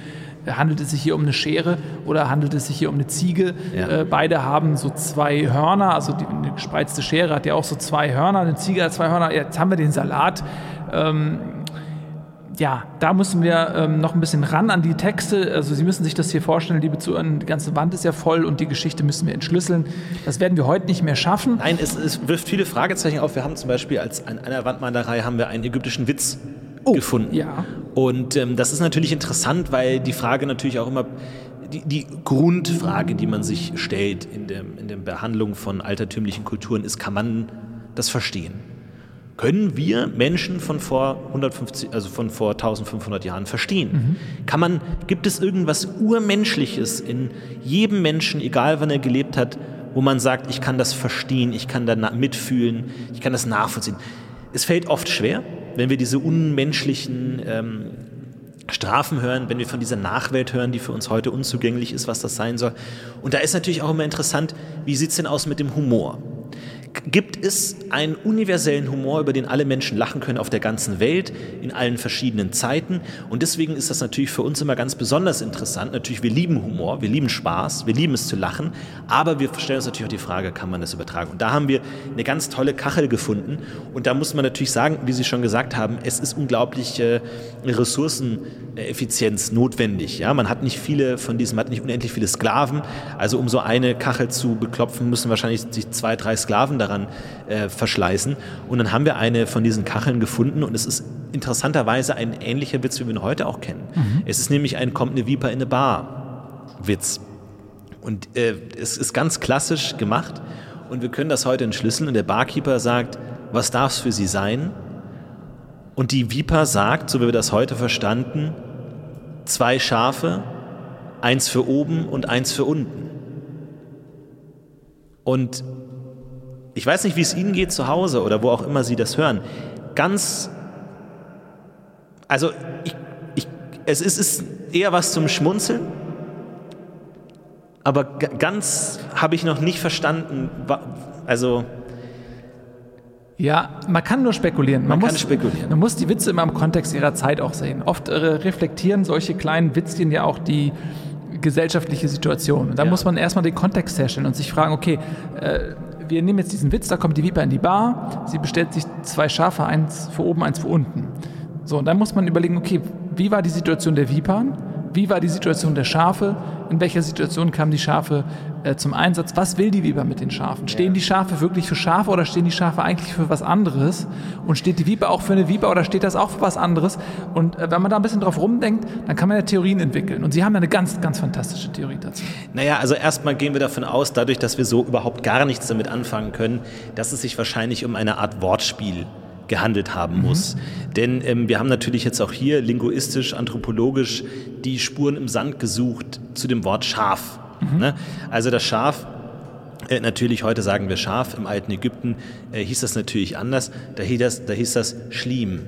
handelt es sich hier um eine Schere oder handelt es sich hier um eine Ziege? Ja. Äh, beide haben so zwei Hörner, also die, eine gespreizte Schere hat ja auch so zwei Hörner, eine Ziege hat zwei Hörner. Jetzt haben wir den Salat. Ähm, ja, da müssen wir ähm, noch ein bisschen ran an die Texte. Also Sie müssen sich das hier vorstellen, liebe Zuhörer, die ganze Wand ist ja voll und die Geschichte müssen wir entschlüsseln. Das werden wir heute nicht mehr schaffen. Nein, es, es wirft viele Fragezeichen auf. Wir haben zum Beispiel als an einer Wandmalerei haben wir einen ägyptischen Witz oh, gefunden. Ja. Und ähm, das ist natürlich interessant, weil die Frage natürlich auch immer die, die, Grundfrage, die man sich stellt in der, in der Behandlung von altertümlichen Kulturen, ist, kann man das verstehen? Können wir Menschen von vor 150, also von vor 1500 Jahren verstehen? Mhm. Kann man, gibt es irgendwas Urmenschliches in jedem Menschen, egal wann er gelebt hat, wo man sagt, ich kann das verstehen, ich kann da mitfühlen, ich kann das nachvollziehen? Es fällt oft schwer, wenn wir diese unmenschlichen ähm, Strafen hören, wenn wir von dieser Nachwelt hören, die für uns heute unzugänglich ist, was das sein soll. Und da ist natürlich auch immer interessant, wie sieht es denn aus mit dem Humor? Gibt es einen universellen Humor, über den alle Menschen lachen können auf der ganzen Welt, in allen verschiedenen Zeiten. Und deswegen ist das natürlich für uns immer ganz besonders interessant. Natürlich, wir lieben Humor, wir lieben Spaß, wir lieben es zu lachen, aber wir stellen uns natürlich auch die Frage, kann man das übertragen? Und da haben wir eine ganz tolle Kachel gefunden. Und da muss man natürlich sagen, wie Sie schon gesagt haben, es ist unglaublich äh, Ressourceneffizienz notwendig. Ja? Man hat nicht viele von diesen, man hat nicht unendlich viele Sklaven. Also um so eine Kachel zu beklopfen, müssen wahrscheinlich sich zwei, drei Sklaven da daran äh, verschleißen. Und dann haben wir eine von diesen Kacheln gefunden und es ist interessanterweise ein ähnlicher Witz, wie wir ihn heute auch kennen. Mhm. Es ist nämlich ein kommt eine Viper in eine Bar Witz. Und äh, es ist ganz klassisch gemacht und wir können das heute entschlüsseln und der Barkeeper sagt, was darf es für Sie sein? Und die Viper sagt, so wie wir das heute verstanden, zwei Schafe, eins für oben und eins für unten. Und ich weiß nicht, wie es Ihnen geht zu Hause oder wo auch immer Sie das hören. Ganz, also ich, ich, es ist, ist eher was zum Schmunzeln, aber ganz habe ich noch nicht verstanden, also ja, man kann nur spekulieren. Man, man kann muss, spekulieren. Man muss die Witze immer im Kontext ihrer Zeit auch sehen. Oft äh, reflektieren solche kleinen Witzchen ja auch die gesellschaftliche Situation. Da ja. muss man erstmal den Kontext herstellen und sich fragen, okay, äh, wir nehmen jetzt diesen Witz, da kommt die Viper in die Bar, sie bestellt sich zwei Schafe, eins für oben, eins für unten. So, und dann muss man überlegen, okay, wie war die Situation der Vipern? Wie war die Situation der Schafe? In welcher Situation kamen die Schafe äh, zum Einsatz? Was will die Viper mit den Schafen? Stehen die Schafe wirklich für Schafe oder stehen die Schafe eigentlich für was anderes? Und steht die Viper auch für eine Viper oder steht das auch für was anderes? Und äh, wenn man da ein bisschen drauf rumdenkt, dann kann man ja Theorien entwickeln. Und Sie haben eine ganz, ganz fantastische Theorie dazu. Naja, also erstmal gehen wir davon aus, dadurch, dass wir so überhaupt gar nichts damit anfangen können, dass es sich wahrscheinlich um eine Art Wortspiel gehandelt haben muss. Mhm. Denn ähm, wir haben natürlich jetzt auch hier linguistisch, anthropologisch die Spuren im Sand gesucht zu dem Wort Schaf. Mhm. Ne? Also das Schaf äh, natürlich, heute sagen wir Schaf, im alten Ägypten äh, hieß das natürlich anders. Da hieß das, da hieß das Schlim.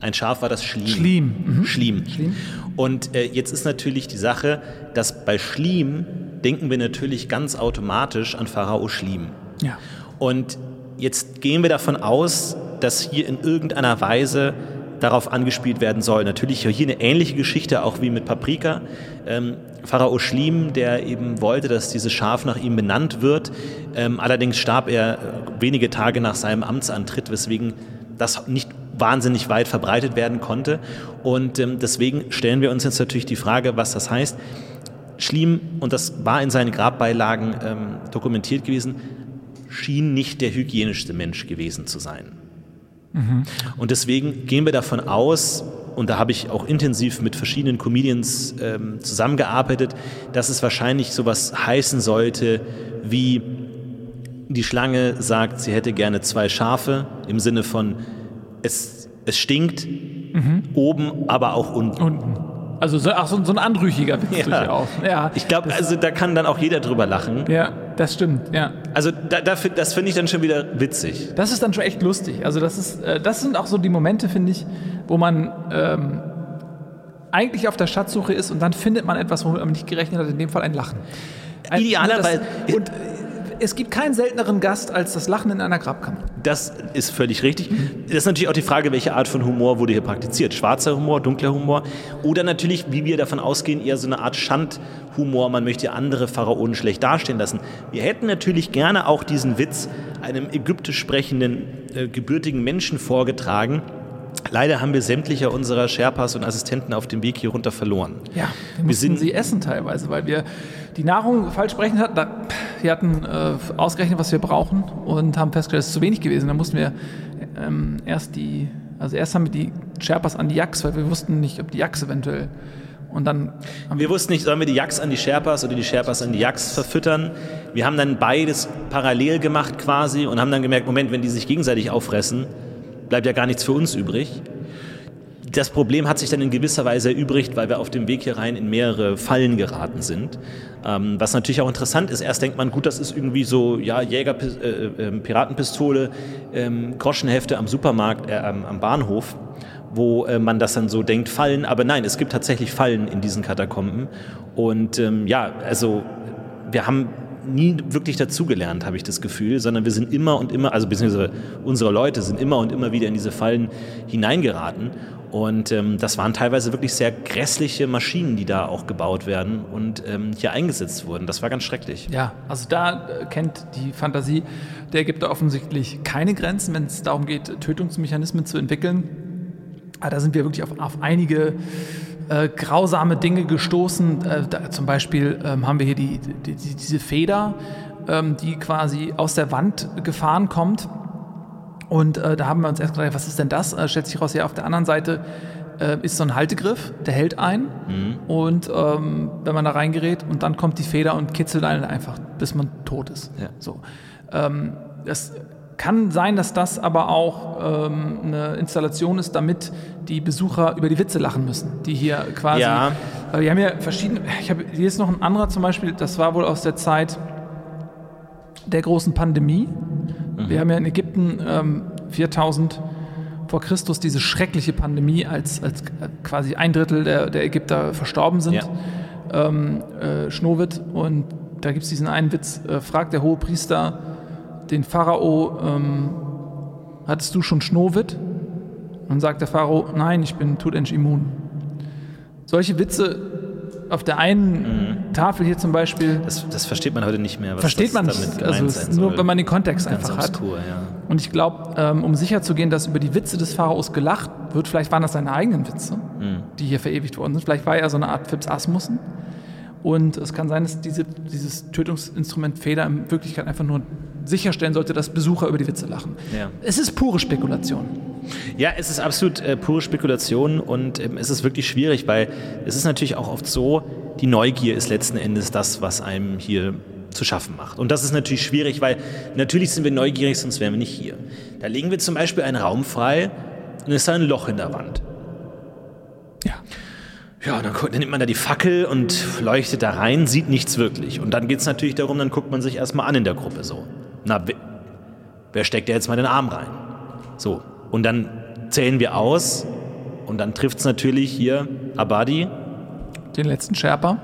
Ein Schaf war das Schlim. Schlim. Mhm. Schlim. Schlim. Und äh, jetzt ist natürlich die Sache, dass bei Schlim denken wir natürlich ganz automatisch an Pharao Schlim. Ja. Und jetzt gehen wir davon aus, dass hier in irgendeiner Weise darauf angespielt werden soll. Natürlich hier eine ähnliche Geschichte auch wie mit Paprika. Ähm, Pharao Schlim, der eben wollte, dass dieses Schaf nach ihm benannt wird. Ähm, allerdings starb er äh, wenige Tage nach seinem Amtsantritt, weswegen das nicht wahnsinnig weit verbreitet werden konnte. Und ähm, deswegen stellen wir uns jetzt natürlich die Frage, was das heißt. Schlim, und das war in seinen Grabbeilagen ähm, dokumentiert gewesen, schien nicht der hygienischste Mensch gewesen zu sein. Mhm. Und deswegen gehen wir davon aus, und da habe ich auch intensiv mit verschiedenen Comedians ähm, zusammengearbeitet, dass es wahrscheinlich sowas heißen sollte wie die Schlange sagt, sie hätte gerne zwei Schafe, im Sinne von es, es stinkt, mhm. oben, aber auch unten. Unten. Also so, ach, so, so ein anrüchiger Witz ja. durchaus. Ja, ich glaube, also da kann dann auch jeder drüber lachen. Ja, das stimmt, ja. Also da, da, das finde ich dann schon wieder witzig. Das ist dann schon echt lustig. Also das ist, äh, das sind auch so die Momente, finde ich, wo man ähm, eigentlich auf der Schatzsuche ist und dann findet man etwas, womit man nicht gerechnet hat, in dem Fall ein Lachen. Ein, Idealerweise. Und es gibt keinen selteneren Gast als das Lachen in einer Grabkammer. Das ist völlig richtig. Das ist natürlich auch die Frage, welche Art von Humor wurde hier praktiziert. Schwarzer Humor, dunkler Humor oder natürlich, wie wir davon ausgehen, eher so eine Art Schandhumor. Man möchte andere Pharaonen schlecht dastehen lassen. Wir hätten natürlich gerne auch diesen Witz einem ägyptisch sprechenden, äh, gebürtigen Menschen vorgetragen. Leider haben wir sämtliche unserer Sherpas und Assistenten auf dem Weg hier runter verloren. Ja, wir, wir sind sie essen teilweise, weil wir die Nahrung falsch sprechen hatten. Wir hatten äh, ausgerechnet, was wir brauchen und haben festgestellt, es ist zu wenig gewesen. Dann mussten wir ähm, erst die, also erst haben wir die Sherpas an die Yaks, weil wir wussten nicht, ob die Yaks eventuell und dann wir wussten nicht, sollen wir die Yaks an die Sherpas oder die Sherpas an die Yaks verfüttern. Wir haben dann beides parallel gemacht quasi und haben dann gemerkt, Moment, wenn die sich gegenseitig auffressen, bleibt ja gar nichts für uns übrig. Das Problem hat sich dann in gewisser Weise erübrigt, weil wir auf dem Weg hier rein in mehrere Fallen geraten sind. Ähm, was natürlich auch interessant ist, erst denkt man, gut, das ist irgendwie so, ja, Jäger, äh, äh, Piratenpistole, ähm, Groschenhefte am Supermarkt, äh, am Bahnhof wo äh, man das dann so denkt, Fallen. Aber nein, es gibt tatsächlich Fallen in diesen Katakomben. Und ähm, ja, also wir haben nie wirklich dazugelernt, habe ich das Gefühl, sondern wir sind immer und immer, also beziehungsweise unsere Leute sind immer und immer wieder in diese Fallen hineingeraten. Und ähm, das waren teilweise wirklich sehr grässliche Maschinen, die da auch gebaut werden und ähm, hier eingesetzt wurden. Das war ganz schrecklich. Ja, also da äh, kennt die Fantasie der Ägypter offensichtlich keine Grenzen, wenn es darum geht, Tötungsmechanismen zu entwickeln. Aber da sind wir wirklich auf, auf einige äh, grausame Dinge gestoßen. Äh, da, zum Beispiel ähm, haben wir hier die, die, die, diese Feder, ähm, die quasi aus der Wand gefahren kommt. Und äh, da haben wir uns erst gedacht, was ist denn das? Äh, stellt sich raus, ja, auf der anderen Seite äh, ist so ein Haltegriff, der hält ein. Mhm. Und ähm, wenn man da reingerät und dann kommt die Feder und kitzelt einen einfach, bis man tot ist. Ja. So. Ähm, das kann sein, dass das aber auch ähm, eine Installation ist, damit die Besucher über die Witze lachen müssen, die hier quasi. Ja. Äh, wir haben ja verschiedene. Ich habe hier ist noch ein anderer zum Beispiel. Das war wohl aus der Zeit der großen Pandemie. Wir haben ja in Ägypten ähm, 4000 vor Christus diese schreckliche Pandemie, als, als quasi ein Drittel der, der Ägypter verstorben sind. Ja. Ähm, äh, Schnowit. Und da gibt es diesen einen Witz, äh, fragt der hohe Priester den Pharao, ähm, hattest du schon Schnowit? Und dann sagt der Pharao, nein, ich bin Tutanchamun. Solche Witze auf der einen Tafel hier zum Beispiel Das, das versteht man heute nicht mehr. Was versteht man damit Also nur, wenn man den Kontext Ganz einfach hat. obskur, ja. Und ich glaube, ähm, um sicherzugehen, dass über die Witze des Pharaos gelacht wird, vielleicht waren das seine eigenen Witze, die hier verewigt worden sind. Vielleicht war er so eine Art Phipps Asmussen. Und es kann sein, dass diese, dieses Tötungsinstrument Feder in Wirklichkeit einfach nur sicherstellen sollte, dass Besucher über die Witze lachen. Ja. Es ist pure Spekulation. Ja, es ist absolut äh, pure Spekulation und ähm, es ist wirklich schwierig, weil es ist natürlich auch oft so, die Neugier ist letzten Endes das, was einem hier zu schaffen macht. Und das ist natürlich schwierig, weil natürlich sind wir neugierig, sonst wären wir nicht hier. Da legen wir zum Beispiel einen Raum frei und es ist da ein Loch in der Wand. Ja. Ja, dann, dann nimmt man da die Fackel und leuchtet da rein, sieht nichts wirklich. Und dann geht es natürlich darum, dann guckt man sich erstmal an in der Gruppe so. Na, wer, steckt da jetzt mal den Arm rein? So. Und dann zählen wir aus und dann trifft es natürlich hier Abadi, Den letzten Sherpa.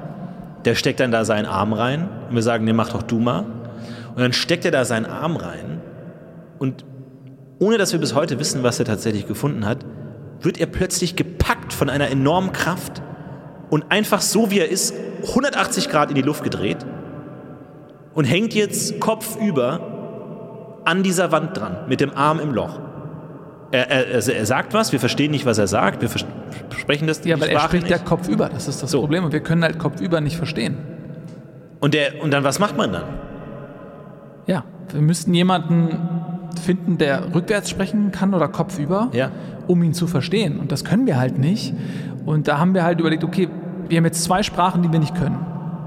der steckt dann da seinen Arm rein und wir sagen, nee, mach doch du mal. Und dann steckt er da seinen Arm rein und ohne dass wir bis heute wissen, was er tatsächlich gefunden hat, wird er plötzlich gepackt von einer enormen Kraft und einfach so wie er ist, 180 Grad in die Luft gedreht und hängt jetzt kopfüber an dieser Wand dran, mit dem Arm im Loch. Er, er, er, sagt was, wir verstehen nicht, was er sagt, wir sprechen das Ja, die weil er spricht ja nicht. kopfüber. Das ist das So. Problem. Und wir können halt kopfüber nicht verstehen. Und, der, und dann, was macht man dann? Ja, wir müssten jemanden finden, der rückwärts sprechen kann oder kopfüber, Ja. um ihn zu verstehen. Und das können wir halt nicht. Und da haben wir halt überlegt, okay, wir haben jetzt zwei Sprachen, die wir nicht können.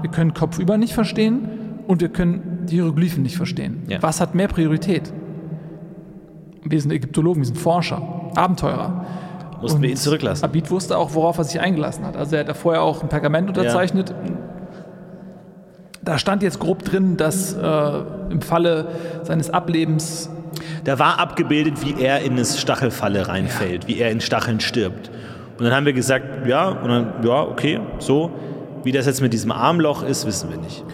Wir können kopfüber nicht verstehen und wir können die Hieroglyphen nicht verstehen. Ja. Was hat mehr Priorität? Wir sind Ägyptologen, wir sind Forscher, Abenteurer. Mussten wir Und ihn zurücklassen. Abid wusste auch, worauf er sich eingelassen hat. Also er hat da vorher auch ein Pergament unterzeichnet. Da stand jetzt grob drin, dass äh, im Falle seines Ablebens Da war abgebildet, wie er in eine Stachelfalle reinfällt, wie er in Stacheln stirbt. Und dann haben wir gesagt, ja, und dann, ja, okay, so. Wie das jetzt mit diesem Armloch ist, wissen wir nicht.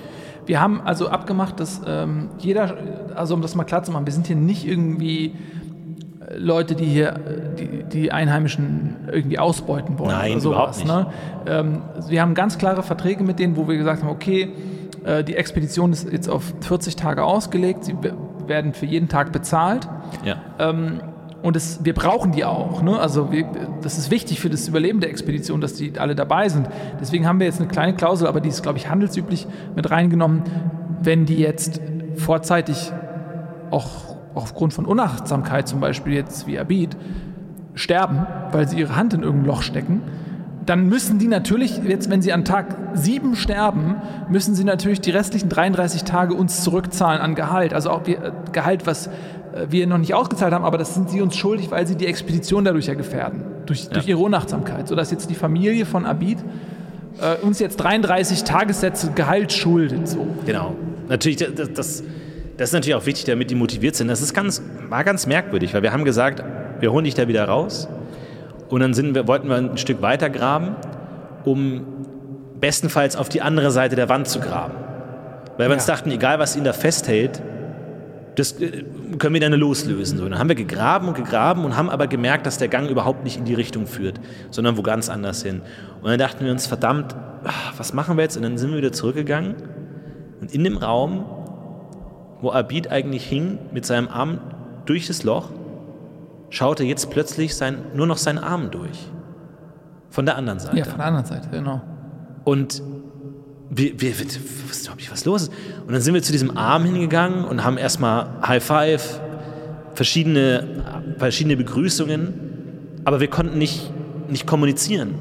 Wir haben also abgemacht, dass ähm, jeder, also um das mal klar zu machen, wir sind hier nicht irgendwie äh, Leute, die hier äh, die, die Einheimischen irgendwie ausbeuten wollen. Nein, sowas, überhaupt Ne? Ähm, wir haben ganz klare Verträge mit denen, wo wir gesagt haben, okay, äh, die Expedition ist jetzt auf 40 Tage ausgelegt, sie werden für jeden Tag bezahlt. Ja. Ähm, und es, wir brauchen die auch. Ne? Also wir, das ist wichtig für das Überleben der Expedition, dass die alle dabei sind. Deswegen haben wir jetzt eine kleine Klausel, aber die ist, glaube ich, handelsüblich mit reingenommen. Wenn die jetzt vorzeitig auch aufgrund von Unachtsamkeit zum Beispiel jetzt wie Abid sterben, weil sie ihre Hand in irgendein Loch stecken, dann müssen die natürlich, jetzt wenn sie an Tag 7 sterben, müssen sie natürlich die restlichen 33 Tage uns zurückzahlen an Gehalt. Also auch äh, Gehalt, was wir noch nicht ausgezahlt haben, aber das sind sie uns schuldig, weil sie die Expedition dadurch ja gefährden, durch, durch ihre Unachtsamkeit. Sodass jetzt die Familie von Abid äh, uns jetzt 33 Tagessätze Gehalt schuldet. So. Genau. Natürlich, das, das, das ist natürlich auch wichtig, damit die motiviert sind. Das ist ganz, war ganz merkwürdig, weil wir haben gesagt, wir holen dich da wieder raus. Und dann sind wir, wollten wir ein Stück weiter graben, um bestenfalls auf die andere Seite der Wand zu graben. Weil wir uns Ja. dachten, egal was ihn da festhält, das äh, können wir dann loslösen. So, dann haben wir gegraben und gegraben und haben aber gemerkt, dass der Gang überhaupt nicht in die Richtung führt, sondern wo ganz anders hin. Und dann dachten wir uns, verdammt, ah, was machen wir jetzt? Und dann sind wir wieder zurückgegangen und in dem Raum, wo Abid eigentlich hing, mit seinem Arm durch das Loch, schaute jetzt plötzlich sein, nur noch seinen Arm durch. Von der anderen Seite. Ja, von der anderen Seite, genau. Und wir, wir, wir wussten überhaupt nicht, was los ist. Und dann sind wir zu diesem Arm hingegangen und haben erstmal High Five, verschiedene, verschiedene Begrüßungen, aber wir konnten nicht, nicht kommunizieren.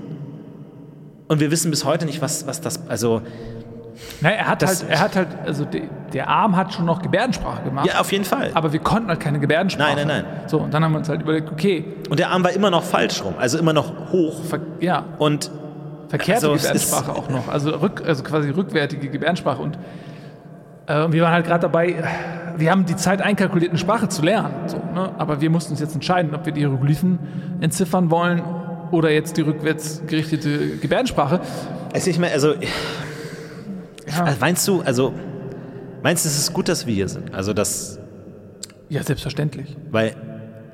Und wir wissen bis heute nicht, was, was das, also, Na, er hat Das- halt, er hat halt, also de, der Arm hat schon noch Gebärdensprache gemacht. ja, auf jeden Fall. Aber wir konnten halt keine Gebärdensprache. Nein, nein, nein. So, und dann haben wir uns halt überlegt, okay, Und der Arm war immer noch falsch rum, also immer noch hoch. ja, Und verkehrte Also, Gebärdensprache auch noch. Also, rück, also quasi rückwärtige Gebärdensprache. Und Äh, wir waren halt gerade dabei, wir haben die Zeit einkalkuliert, eine Sprache zu lernen. So, ne? Aber wir mussten uns jetzt entscheiden, ob wir die Hieroglyphen entziffern wollen oder jetzt die rückwärts gerichtete Gebärdensprache. Also ich meine, also, ja. meinst du, also meinst du, es ist gut, dass wir hier sind? Also das. Ja, selbstverständlich. Weil,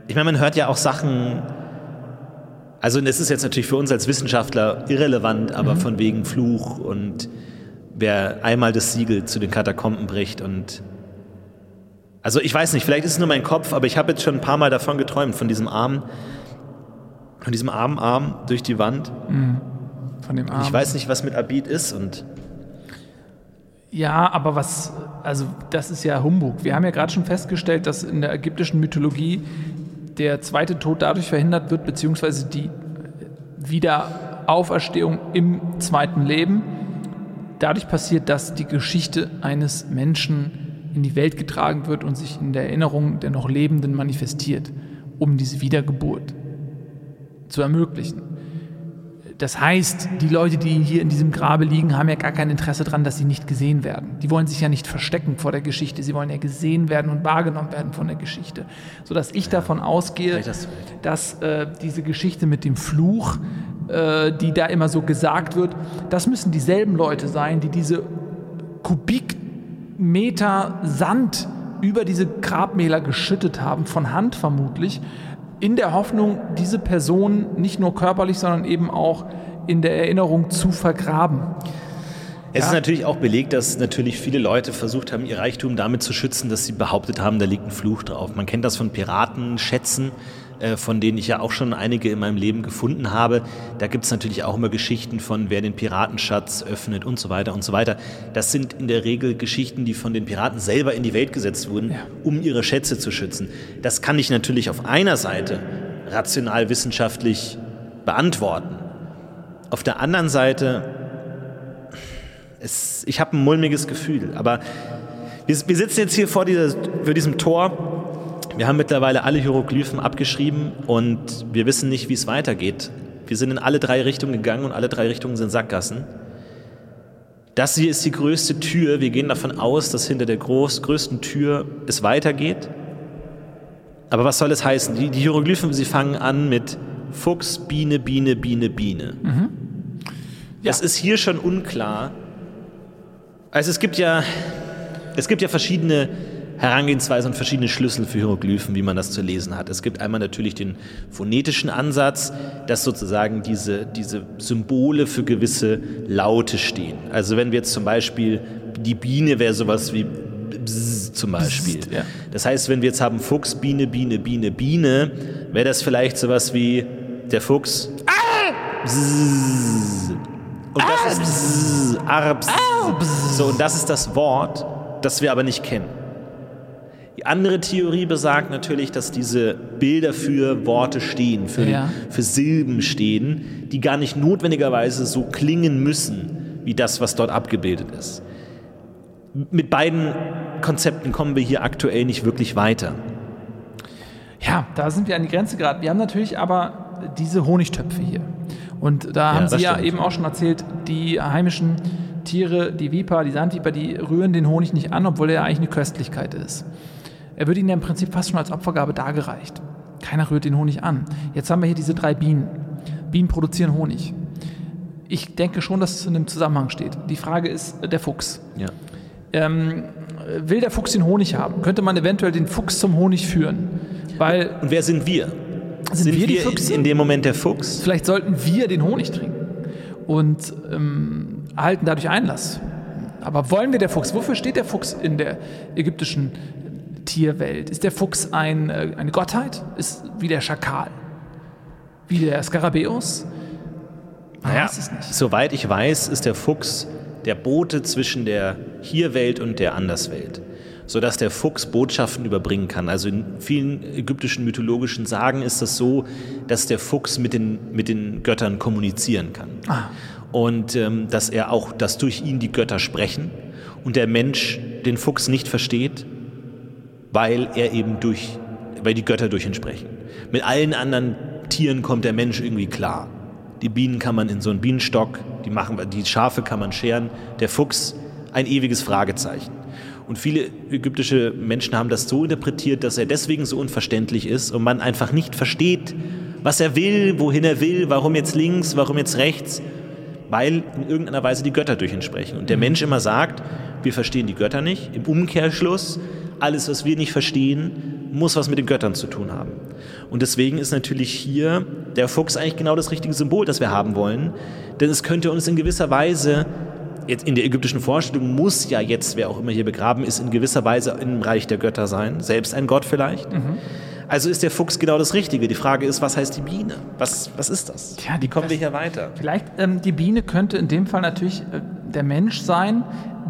ich meine, man hört ja auch Sachen. Also es ist jetzt natürlich für uns als Wissenschaftler irrelevant, aber mhm. von wegen Fluch und wer einmal das Siegel zu den Katakomben bricht und also ich weiß nicht, vielleicht ist es nur mein Kopf, aber ich habe jetzt schon ein paar Mal davon geträumt, von diesem Arm, von diesem armen Arm durch die Wand. Mhm. Von dem Arm. Ich weiß nicht, was mit Abid ist und ja, aber was, also das ist ja Humbug. Wir haben ja gerade schon festgestellt, dass in der ägyptischen Mythologie der zweite Tod dadurch verhindert wird, beziehungsweise die Wiederauferstehung im zweiten Leben dadurch passiert, dass die Geschichte eines Menschen in die Welt getragen wird und sich in der Erinnerung der noch Lebenden manifestiert, um diese Wiedergeburt zu ermöglichen. Das heißt, die Leute, die hier in diesem Grabe liegen, haben ja gar kein Interesse daran, dass sie nicht gesehen werden. Die wollen sich ja nicht verstecken vor der Geschichte. Sie wollen ja gesehen werden und wahrgenommen werden von der Geschichte. Sodass ich davon ausgehe, dass äh, diese Geschichte mit dem Fluch äh, die da immer so gesagt wird, das müssen dieselben Leute sein, die diese Kubikmeter Sand über diese Grabmäler geschüttet haben, von Hand vermutlich, in der Hoffnung, diese Person nicht nur körperlich, sondern eben auch in der Erinnerung zu vergraben. Es ja. ist natürlich auch belegt, dass natürlich viele Leute versucht haben, ihr Reichtum damit zu schützen, dass sie behauptet haben, da liegt ein Fluch drauf. Man kennt das von Piratenschätzen, äh, von denen ich ja auch schon einige in meinem Leben gefunden habe. Da gibt es natürlich auch immer Geschichten von, wer den Piratenschatz öffnet und so weiter und so weiter. Das sind in der Regel Geschichten, die von den Piraten selber in die Welt gesetzt wurden, ja. um ihre Schätze zu schützen. Das kann ich natürlich auf einer Seite rational wissenschaftlich beantworten. Auf der anderen Seite, es, ich habe ein mulmiges Gefühl, aber wir, wir sitzen jetzt hier vor, dieser, vor diesem Tor wir haben mittlerweile alle Hieroglyphen abgeschrieben und wir wissen nicht, wie es weitergeht. Wir sind in alle drei Richtungen gegangen und alle drei Richtungen sind Sackgassen. Das hier ist die größte Tür. Wir gehen davon aus, dass hinter der groß, größten Tür es weitergeht. Aber was soll es heißen? Die, die Hieroglyphen, sie fangen an mit Fuchs, Biene, Biene, Biene, Biene. Mhm. Ja. Es ist hier schon unklar. Also es gibt ja, es gibt ja verschiedene Herangehensweise und verschiedene Schlüssel für Hieroglyphen, wie man das zu lesen hat. Es gibt einmal natürlich den phonetischen Ansatz, dass sozusagen diese, diese Symbole für gewisse Laute stehen. Also wenn wir jetzt zum Beispiel, die Biene wäre sowas wie Bzz zum Beispiel. Bzz, ja. Das heißt, wenn wir jetzt haben Fuchs, Biene, Biene, Biene, Biene, wäre das vielleicht sowas wie der Fuchs. Ah! Bzz. Und das ist Bzz, Arbs. So, und das ist das Wort, das wir aber nicht kennen. Andere Theorie besagt natürlich, dass diese Bilder für Worte stehen, für, ja. für Silben stehen, die gar nicht notwendigerweise so klingen müssen, wie das, was dort abgebildet ist. Mit beiden Konzepten kommen wir hier aktuell nicht wirklich weiter. Ja, da sind wir an die Grenze geraten. Wir haben natürlich aber diese Honigtöpfe hier. Und da haben Sie ja eben auch schon erzählt, die heimischen Tiere, die Viper, die Sandviper, die rühren den Honig nicht an, obwohl er eigentlich eine Köstlichkeit ist. Er wird ihnen ja im Prinzip fast schon als Opfergabe dargereicht. Keiner rührt den Honig an. Jetzt haben wir hier diese drei Bienen. Bienen produzieren Honig. Ich denke schon, dass es in einem Zusammenhang steht. Die Frage ist äh, der Fuchs. Ja. Ähm, will der Fuchs den Honig haben? Könnte man eventuell den Fuchs zum Honig führen? Weil Und wer sind wir? Sind, sind wir, wir die Füchse? in dem Moment der Fuchs? Vielleicht sollten wir den Honig trinken und ähm, erhalten dadurch Einlass. Aber wollen wir der Fuchs? Wofür steht der Fuchs in der ägyptischen Tierwelt? Ist der Fuchs ein, äh, eine Gottheit? Ist wie der Schakal? Wie der Skarabäus? naja, es nicht. Soweit ich weiß, ist der Fuchs der Bote zwischen der Hierwelt und der Anderswelt, sodass der Fuchs Botschaften überbringen kann. Also in vielen ägyptischen mythologischen Sagen ist das so, dass der Fuchs mit den, mit den Göttern kommunizieren kann. Ah. Und ähm, dass er auch, dass durch ihn die Götter sprechen und der Mensch den Fuchs nicht versteht weil er eben durch, weil die Götter durch ihn sprechen. Mit allen anderen Tieren kommt der Mensch irgendwie klar. Die Bienen kann man in so einen Bienenstock, die, machen, die Schafe kann man scheren, der Fuchs ein ewiges Fragezeichen. Und viele ägyptische Menschen haben das so interpretiert, dass er deswegen so unverständlich ist und man einfach nicht versteht, was er will, wohin er will, warum jetzt links, warum jetzt rechts, weil in irgendeiner Weise die Götter durch ihn sprechen. Und der Mensch immer sagt, wir verstehen die Götter nicht. Im Umkehrschluss, alles, was wir nicht verstehen, muss was mit den Göttern zu tun haben. Und deswegen ist natürlich hier der Fuchs eigentlich genau das richtige Symbol, das wir haben wollen. Denn es könnte uns in gewisser Weise jetzt in der ägyptischen Vorstellung muss ja jetzt, wer auch immer hier begraben ist, in gewisser Weise im Reich der Götter sein, selbst ein Gott vielleicht. Mhm. Also ist der Fuchs genau das Richtige. Die Frage ist, was heißt die Biene? Was, was ist das? Tja, Wie kommen wir hier weiter? Vielleicht ähm, die Biene könnte in dem Fall natürlich äh, der Mensch sein,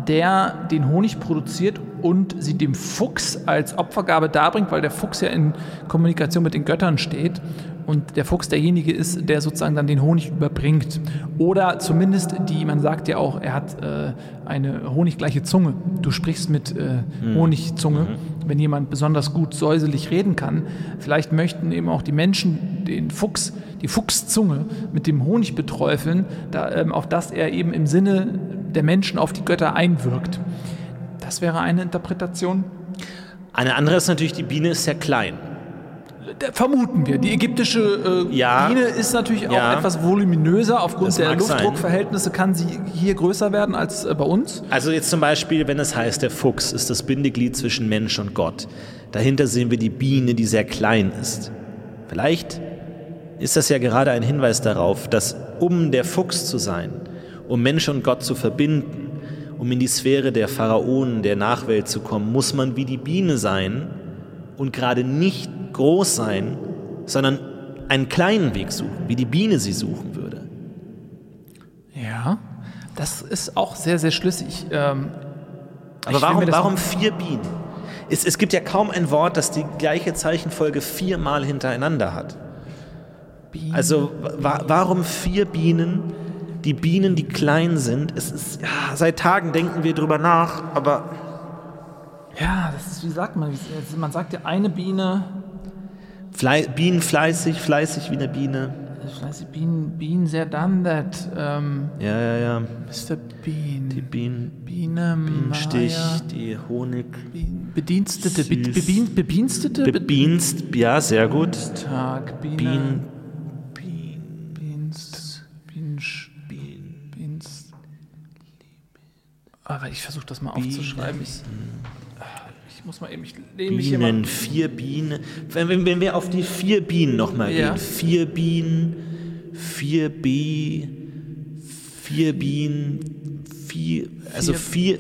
der den Honig produziert und sie dem Fuchs als Opfergabe darbringt, weil der Fuchs ja in Kommunikation mit den Göttern steht und der Fuchs derjenige ist, der sozusagen dann den Honig überbringt. Oder zumindest die, man sagt ja auch, er hat äh, eine honiggleiche Zunge. Du sprichst mit äh, mhm. Honigzunge, mhm. wenn jemand besonders gut säuselig reden kann. Vielleicht möchten eben auch die Menschen den Fuchs, die Fuchszunge mit dem Honig beträufeln, da, ähm, auf das er eben im Sinne der Menschen auf die Götter einwirkt. Das wäre eine Interpretation. Eine andere ist natürlich, die Biene ist sehr klein vermuten wir. Die ägyptische äh, ja. Biene ist natürlich auch ja. etwas voluminöser. Aufgrund das der Luftdruckverhältnisse kann sie hier größer werden als äh, bei uns. Also jetzt zum Beispiel, wenn es heißt, der Fuchs ist das Bindeglied zwischen Mensch und Gott. Dahinter sehen wir die Biene, die sehr klein ist. Vielleicht ist das ja gerade ein Hinweis darauf, dass um der Fuchs zu sein, um Mensch und Gott zu verbinden, um in die Sphäre der Pharaonen, der Nachwelt zu kommen, muss man wie die Biene sein und gerade nicht groß sein, sondern einen kleinen Weg suchen, wie die Biene sie suchen würde. Ja, das ist auch sehr, sehr schlüssig. Ähm, Aber warum, warum vier Bienen? Es, es gibt ja kaum ein Wort, das die gleiche Zeichenfolge viermal hintereinander hat. Bienen, also wa warum vier Bienen? Die Bienen, die klein sind. Es ist, ja, seit Tagen denken wir drüber nach, aber. Ja, das ist, wie sagt man? Man sagt ja eine Biene Fle Bienen fleißig, fleißig wie eine Biene. Fleißig Bienen, Bienen sehr done that. Ähm, ja, ja, ja. Mr. Bean. Die Bienen. Biene, Bienenstich, Maya, die Honig. Bien, Bedienstete, Be, Bebien, Bedienstete? Bedienst, ja, sehr gut. Tag, Biene. Bien, Bien, Aber ich versuche das mal aufzuschreiben. Ich, muss mal eben, ich lehne mich hier mal. vier Bienen. Wenn, wenn, wir auf die vier Bienen nochmal ja. gehen. Vier Bienen, vier B, vier Bienen, vier, also vier,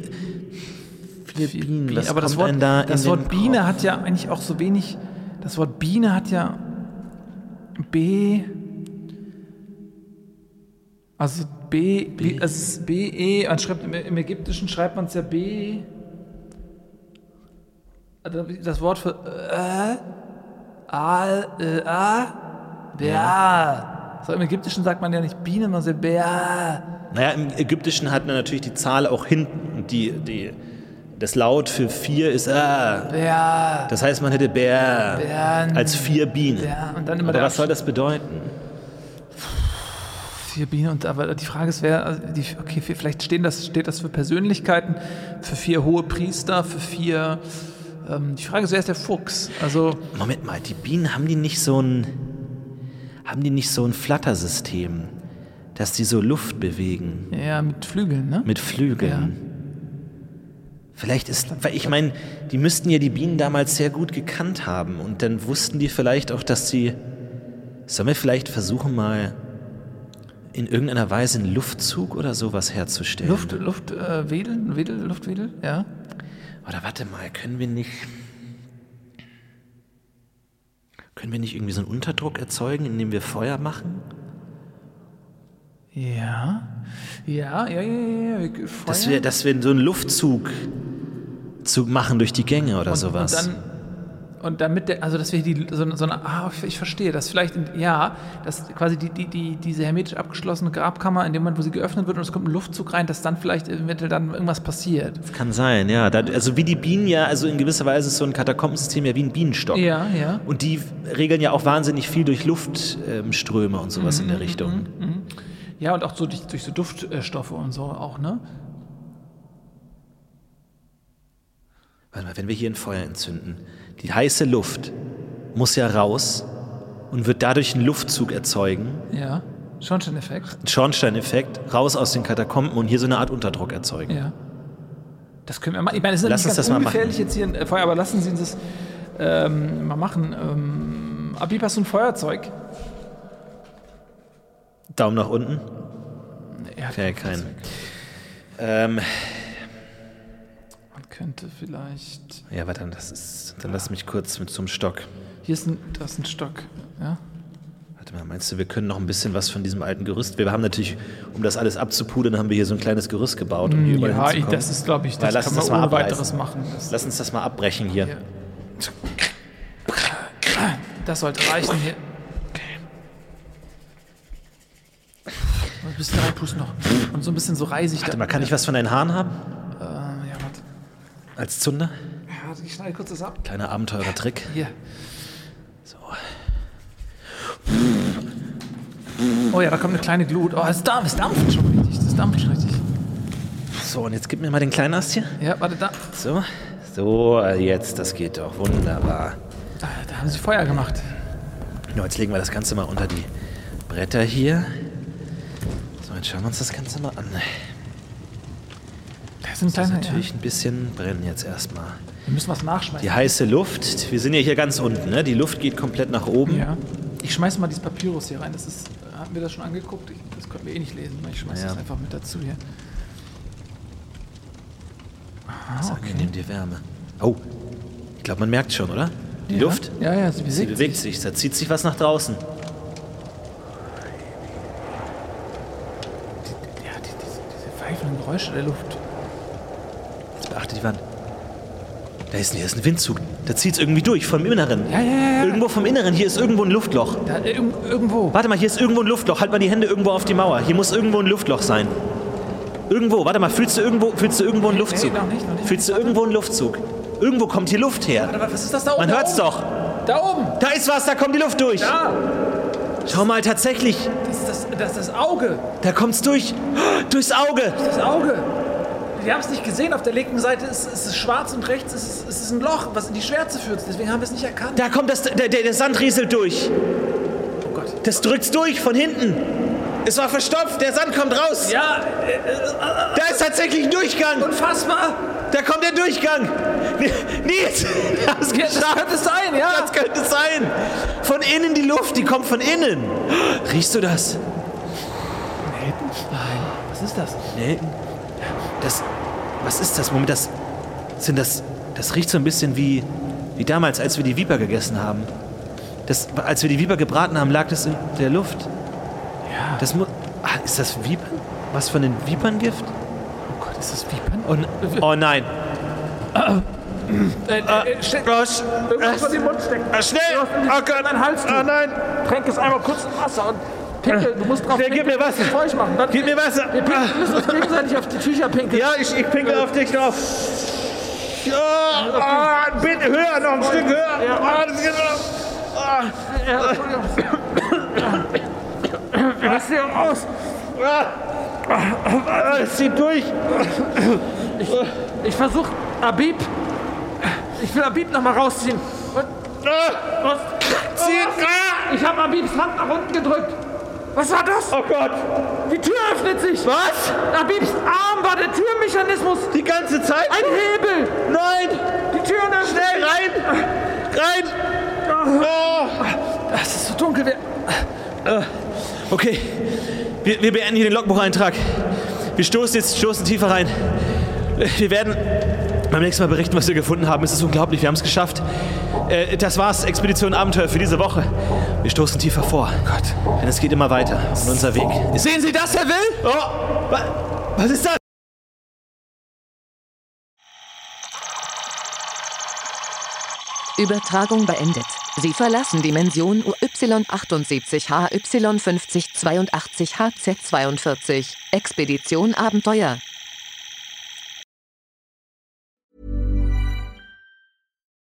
vier, vier Bienen. Was Aber das Wort, da das Wort Biene hat ja eigentlich auch so wenig, das Wort Biene hat ja B, also B, B, also B, E, im Ägyptischen schreibt man es ja B, also das Wort für äh, al, äh, a, ja. So, Im Ägyptischen sagt man ja nicht Biene, man sagt Bär. Naja, im Ägyptischen hat man natürlich die Zahl auch hinten. Die, die, das Laut für vier ist A. Bär. Das heißt, man hätte Bär Bären. als vier Bienen. Bär. Und dann immer aber was soll das bedeuten? Vier Bienen und aber die Frage ist, wer, also die, okay, vielleicht stehen das, steht das für Persönlichkeiten, für vier hohe Priester, für vier ähm, die Frage ist, wer ist der Fuchs? Also Moment mal, die Bienen haben die nicht so ein haben die nicht so ein Flattersystem, dass die so Luft bewegen? Ja, mit Flügeln, ne? Mit Flügeln. Ja. Vielleicht ist, weil ich meine, die müssten ja die Bienen damals sehr gut gekannt haben und dann wussten die vielleicht auch, dass sie. Sollen wir vielleicht versuchen, mal in irgendeiner Weise einen Luftzug oder sowas herzustellen? Luft, Luft, äh, Wedel, Wedel, Luftwedel, ja. Oder warte mal, können wir nicht. Können wir nicht irgendwie so einen Unterdruck erzeugen, indem wir Feuer machen? Ja, ja, ja, ja, ja. Feuer? Dass wir, dass wir so einen Luftzug Zug machen durch die Gänge oder und, sowas. Und dann und damit, der, also dass wir die, so, so eine, ah, ich verstehe, dass vielleicht, ja, dass quasi die, die, die, diese hermetisch abgeschlossene Grabkammer, in dem Moment, wo sie geöffnet wird und es kommt ein Luftzug rein, dass dann vielleicht eventuell dann irgendwas passiert. Das kann sein, ja. Da, also wie die Bienen ja, also in gewisser Weise ist so ein Katakombensystem ja wie ein Bienenstock. Ja, ja. Und die regeln ja auch wahnsinnig viel durch Luftströme und sowas mhm, in der mhm, Richtung. Mhm, mhm. Ja, und auch so durch, durch so Duftstoffe und so auch, ne? Warte mal, wenn wir hier ein Feuer entzünden, die heiße Luft muss ja raus und wird dadurch einen Luftzug erzeugen, Ja. Schornsteineffekt. Schornsteineffekt, raus aus den Katakomben und hier so eine Art Unterdruck erzeugen. Ja. Das können wir machen. Ich meine, es ist Lass nicht ganz ungefährlich jetzt hier ein äh, Feuer, aber lassen Sie uns das ähm, mal machen. Ähm, Abib, hast du ein Feuerzeug? Daumen nach unten. Ja, Okay, kein. Ähm, könnte vielleicht. ja, warte, das ist, dann lass mich kurz mit zum Stock. Hier ist ein, das ist ein Stock. Ja? Warte mal, meinst du, wir können noch ein bisschen was von diesem alten Gerüst? Wir haben natürlich, um das alles abzupudern, haben wir hier so ein kleines Gerüst gebaut, um hier überall Ja, ich, das ist, glaube ich, Weil das lass kann man das mal ohne abreißen. weiteres machen. Das, Lass uns das mal abbrechen hier. Ja. das sollte reichen hier. Ein bisschen reinpusten noch. Und so ein bisschen so reisig. Warte da. mal, kann ich was von deinen Haaren haben? Als Zunder? Ja, ich schneide kurz das ab. Kleiner Abenteurer-Trick. Hier. So. Oh ja, da kommt eine kleine Glut. Oh, es dampft, es dampft schon richtig. Das dampft schon richtig. so, und jetzt gib mir mal den kleinen Ast hier. Ja, warte, da. So. So, jetzt, das geht doch. Wunderbar. Da, da haben sie Feuer gemacht. Ja, jetzt legen wir das Ganze mal unter die Bretter hier. So, jetzt schauen wir uns das Ganze mal an. Das ist kleiner. Ja. natürlich ein bisschen brennen jetzt erstmal. Wir müssen was nachschmeißen. Die heiße Luft, wir sind ja hier ganz unten, ne? Die Luft geht komplett nach oben. Ja. Ich schmeiß mal dieses Papyrus hier rein. Das ist, hatten wir das schon angeguckt? Ich, das können wir eh nicht lesen. Ich schmeiß Ja. das einfach mit dazu hier. Das Ah, okay. angenehm, die Wärme. Oh, ich glaube, man merkt schon, oder? Die Ja. Luft, Ja, ja, sie bewegt, sie bewegt sich. Da zieht sich was nach draußen. Ja, die, diese, diese pfeifenden Geräusche der Luft. Beachte die Wand. Da ist, hier ist ein Windzug. Da zieht es irgendwie durch, vom Inneren. Ja, ja, ja. Irgendwo vom Inneren. Hier ist irgendwo ein Luftloch. Da, irg irgendwo. Warte mal, hier ist irgendwo ein Luftloch. Halt mal die Hände irgendwo auf die Mauer. Hier muss irgendwo ein Luftloch sein. Irgendwo. Warte mal, fühlst du irgendwo, fühlst du irgendwo einen Luftzug? noch nicht, noch nicht. Fühlst du irgendwo einen Luftzug? Irgendwo kommt hier Luft her. Warte, was ist das da oben? Man da hört's oben? doch. Da oben. Da ist was, da kommt die Luft durch. Da. Schau mal, tatsächlich. Das ist das, das, ist das Auge. Da kommt's durch. Durchs Auge. Das Auge. Wir haben es nicht gesehen. Auf der linken Seite ist, ist es schwarz und rechts ist es, ist es ein Loch, was in die Schwärze führt. Deswegen haben wir es nicht erkannt. Da kommt das, der, der, der Sand rieselt durch. Oh Gott. Das drückt's durch von hinten. Es war verstopft, der Sand kommt raus. Ja, Da ist tatsächlich ein Durchgang. unfassbar. Da kommt der Durchgang. Nils, wir Ja, das könnte sein, ja. Das könnte sein. Von innen die Luft, die kommt von innen. Riechst du das? Nein. Was ist das? Nelken? Das. Was ist das? Moment, das. Sind das. Das riecht so ein bisschen wie. Wie damals, als wir die Viper gegessen haben. Das, als wir die Viper gebraten haben, lag das in der Luft. Ja. Das muss. Ah, ist das Vipern? Was von den Viperngift? Oh Gott, ist das Vipern? Oh, oh nein. Äh, äh, steck, Gosh. irgendwas in den Mund stecken. Ah, schnell! Oh Gott! in deinen Hals. Oh nein! Tränk es einmal kurz in Wasser und pinkel. Du musst drauf gib pinkeln, mir Wasser. Feucht machen. Dann, Gib mir Wasser! Wir pinkeln, müssen uns gegenseitig auf die Tücher pinkeln. Ja, ich, ich pinkel auf dich drauf. Ja, ah, bitte höher, noch ein Stück höher. Ja. Ah, das geht noch. Ja, Entschuldigung. Lass dir aus. ah, es zieht durch. Ich versuche Abib. Ich will Abib noch mal rausziehen. Und, was? zieht. Ich habe Abibs Hand nach unten gedrückt. Was war das? oh Gott. Die Tür öffnet sich. Was? Abibs Arm war der Türmechanismus. Die ganze Zeit? Ein Hebel. Nein. Die Tür öffnet Schnell rein. Rein. Oh. Es ist so dunkel. Wir, Okay, wir, wir beenden hier den Logbucheintrag. Wir stoßen jetzt stoßen tiefer rein. Wir werden beim nächsten Mal berichten, was wir gefunden haben. Es ist unglaublich, wir haben es geschafft. Äh, das war's, Expedition Abenteuer für diese Woche. Wir stoßen tiefer vor. Gott. Denn es geht immer weiter. Und unser Weg ist. Sehen Sie das, Herr Will? Oh, wa, was ist das? Übertragung beendet. Sie verlassen Dimension UY78HY5082HZ42. Expedition Abenteuer.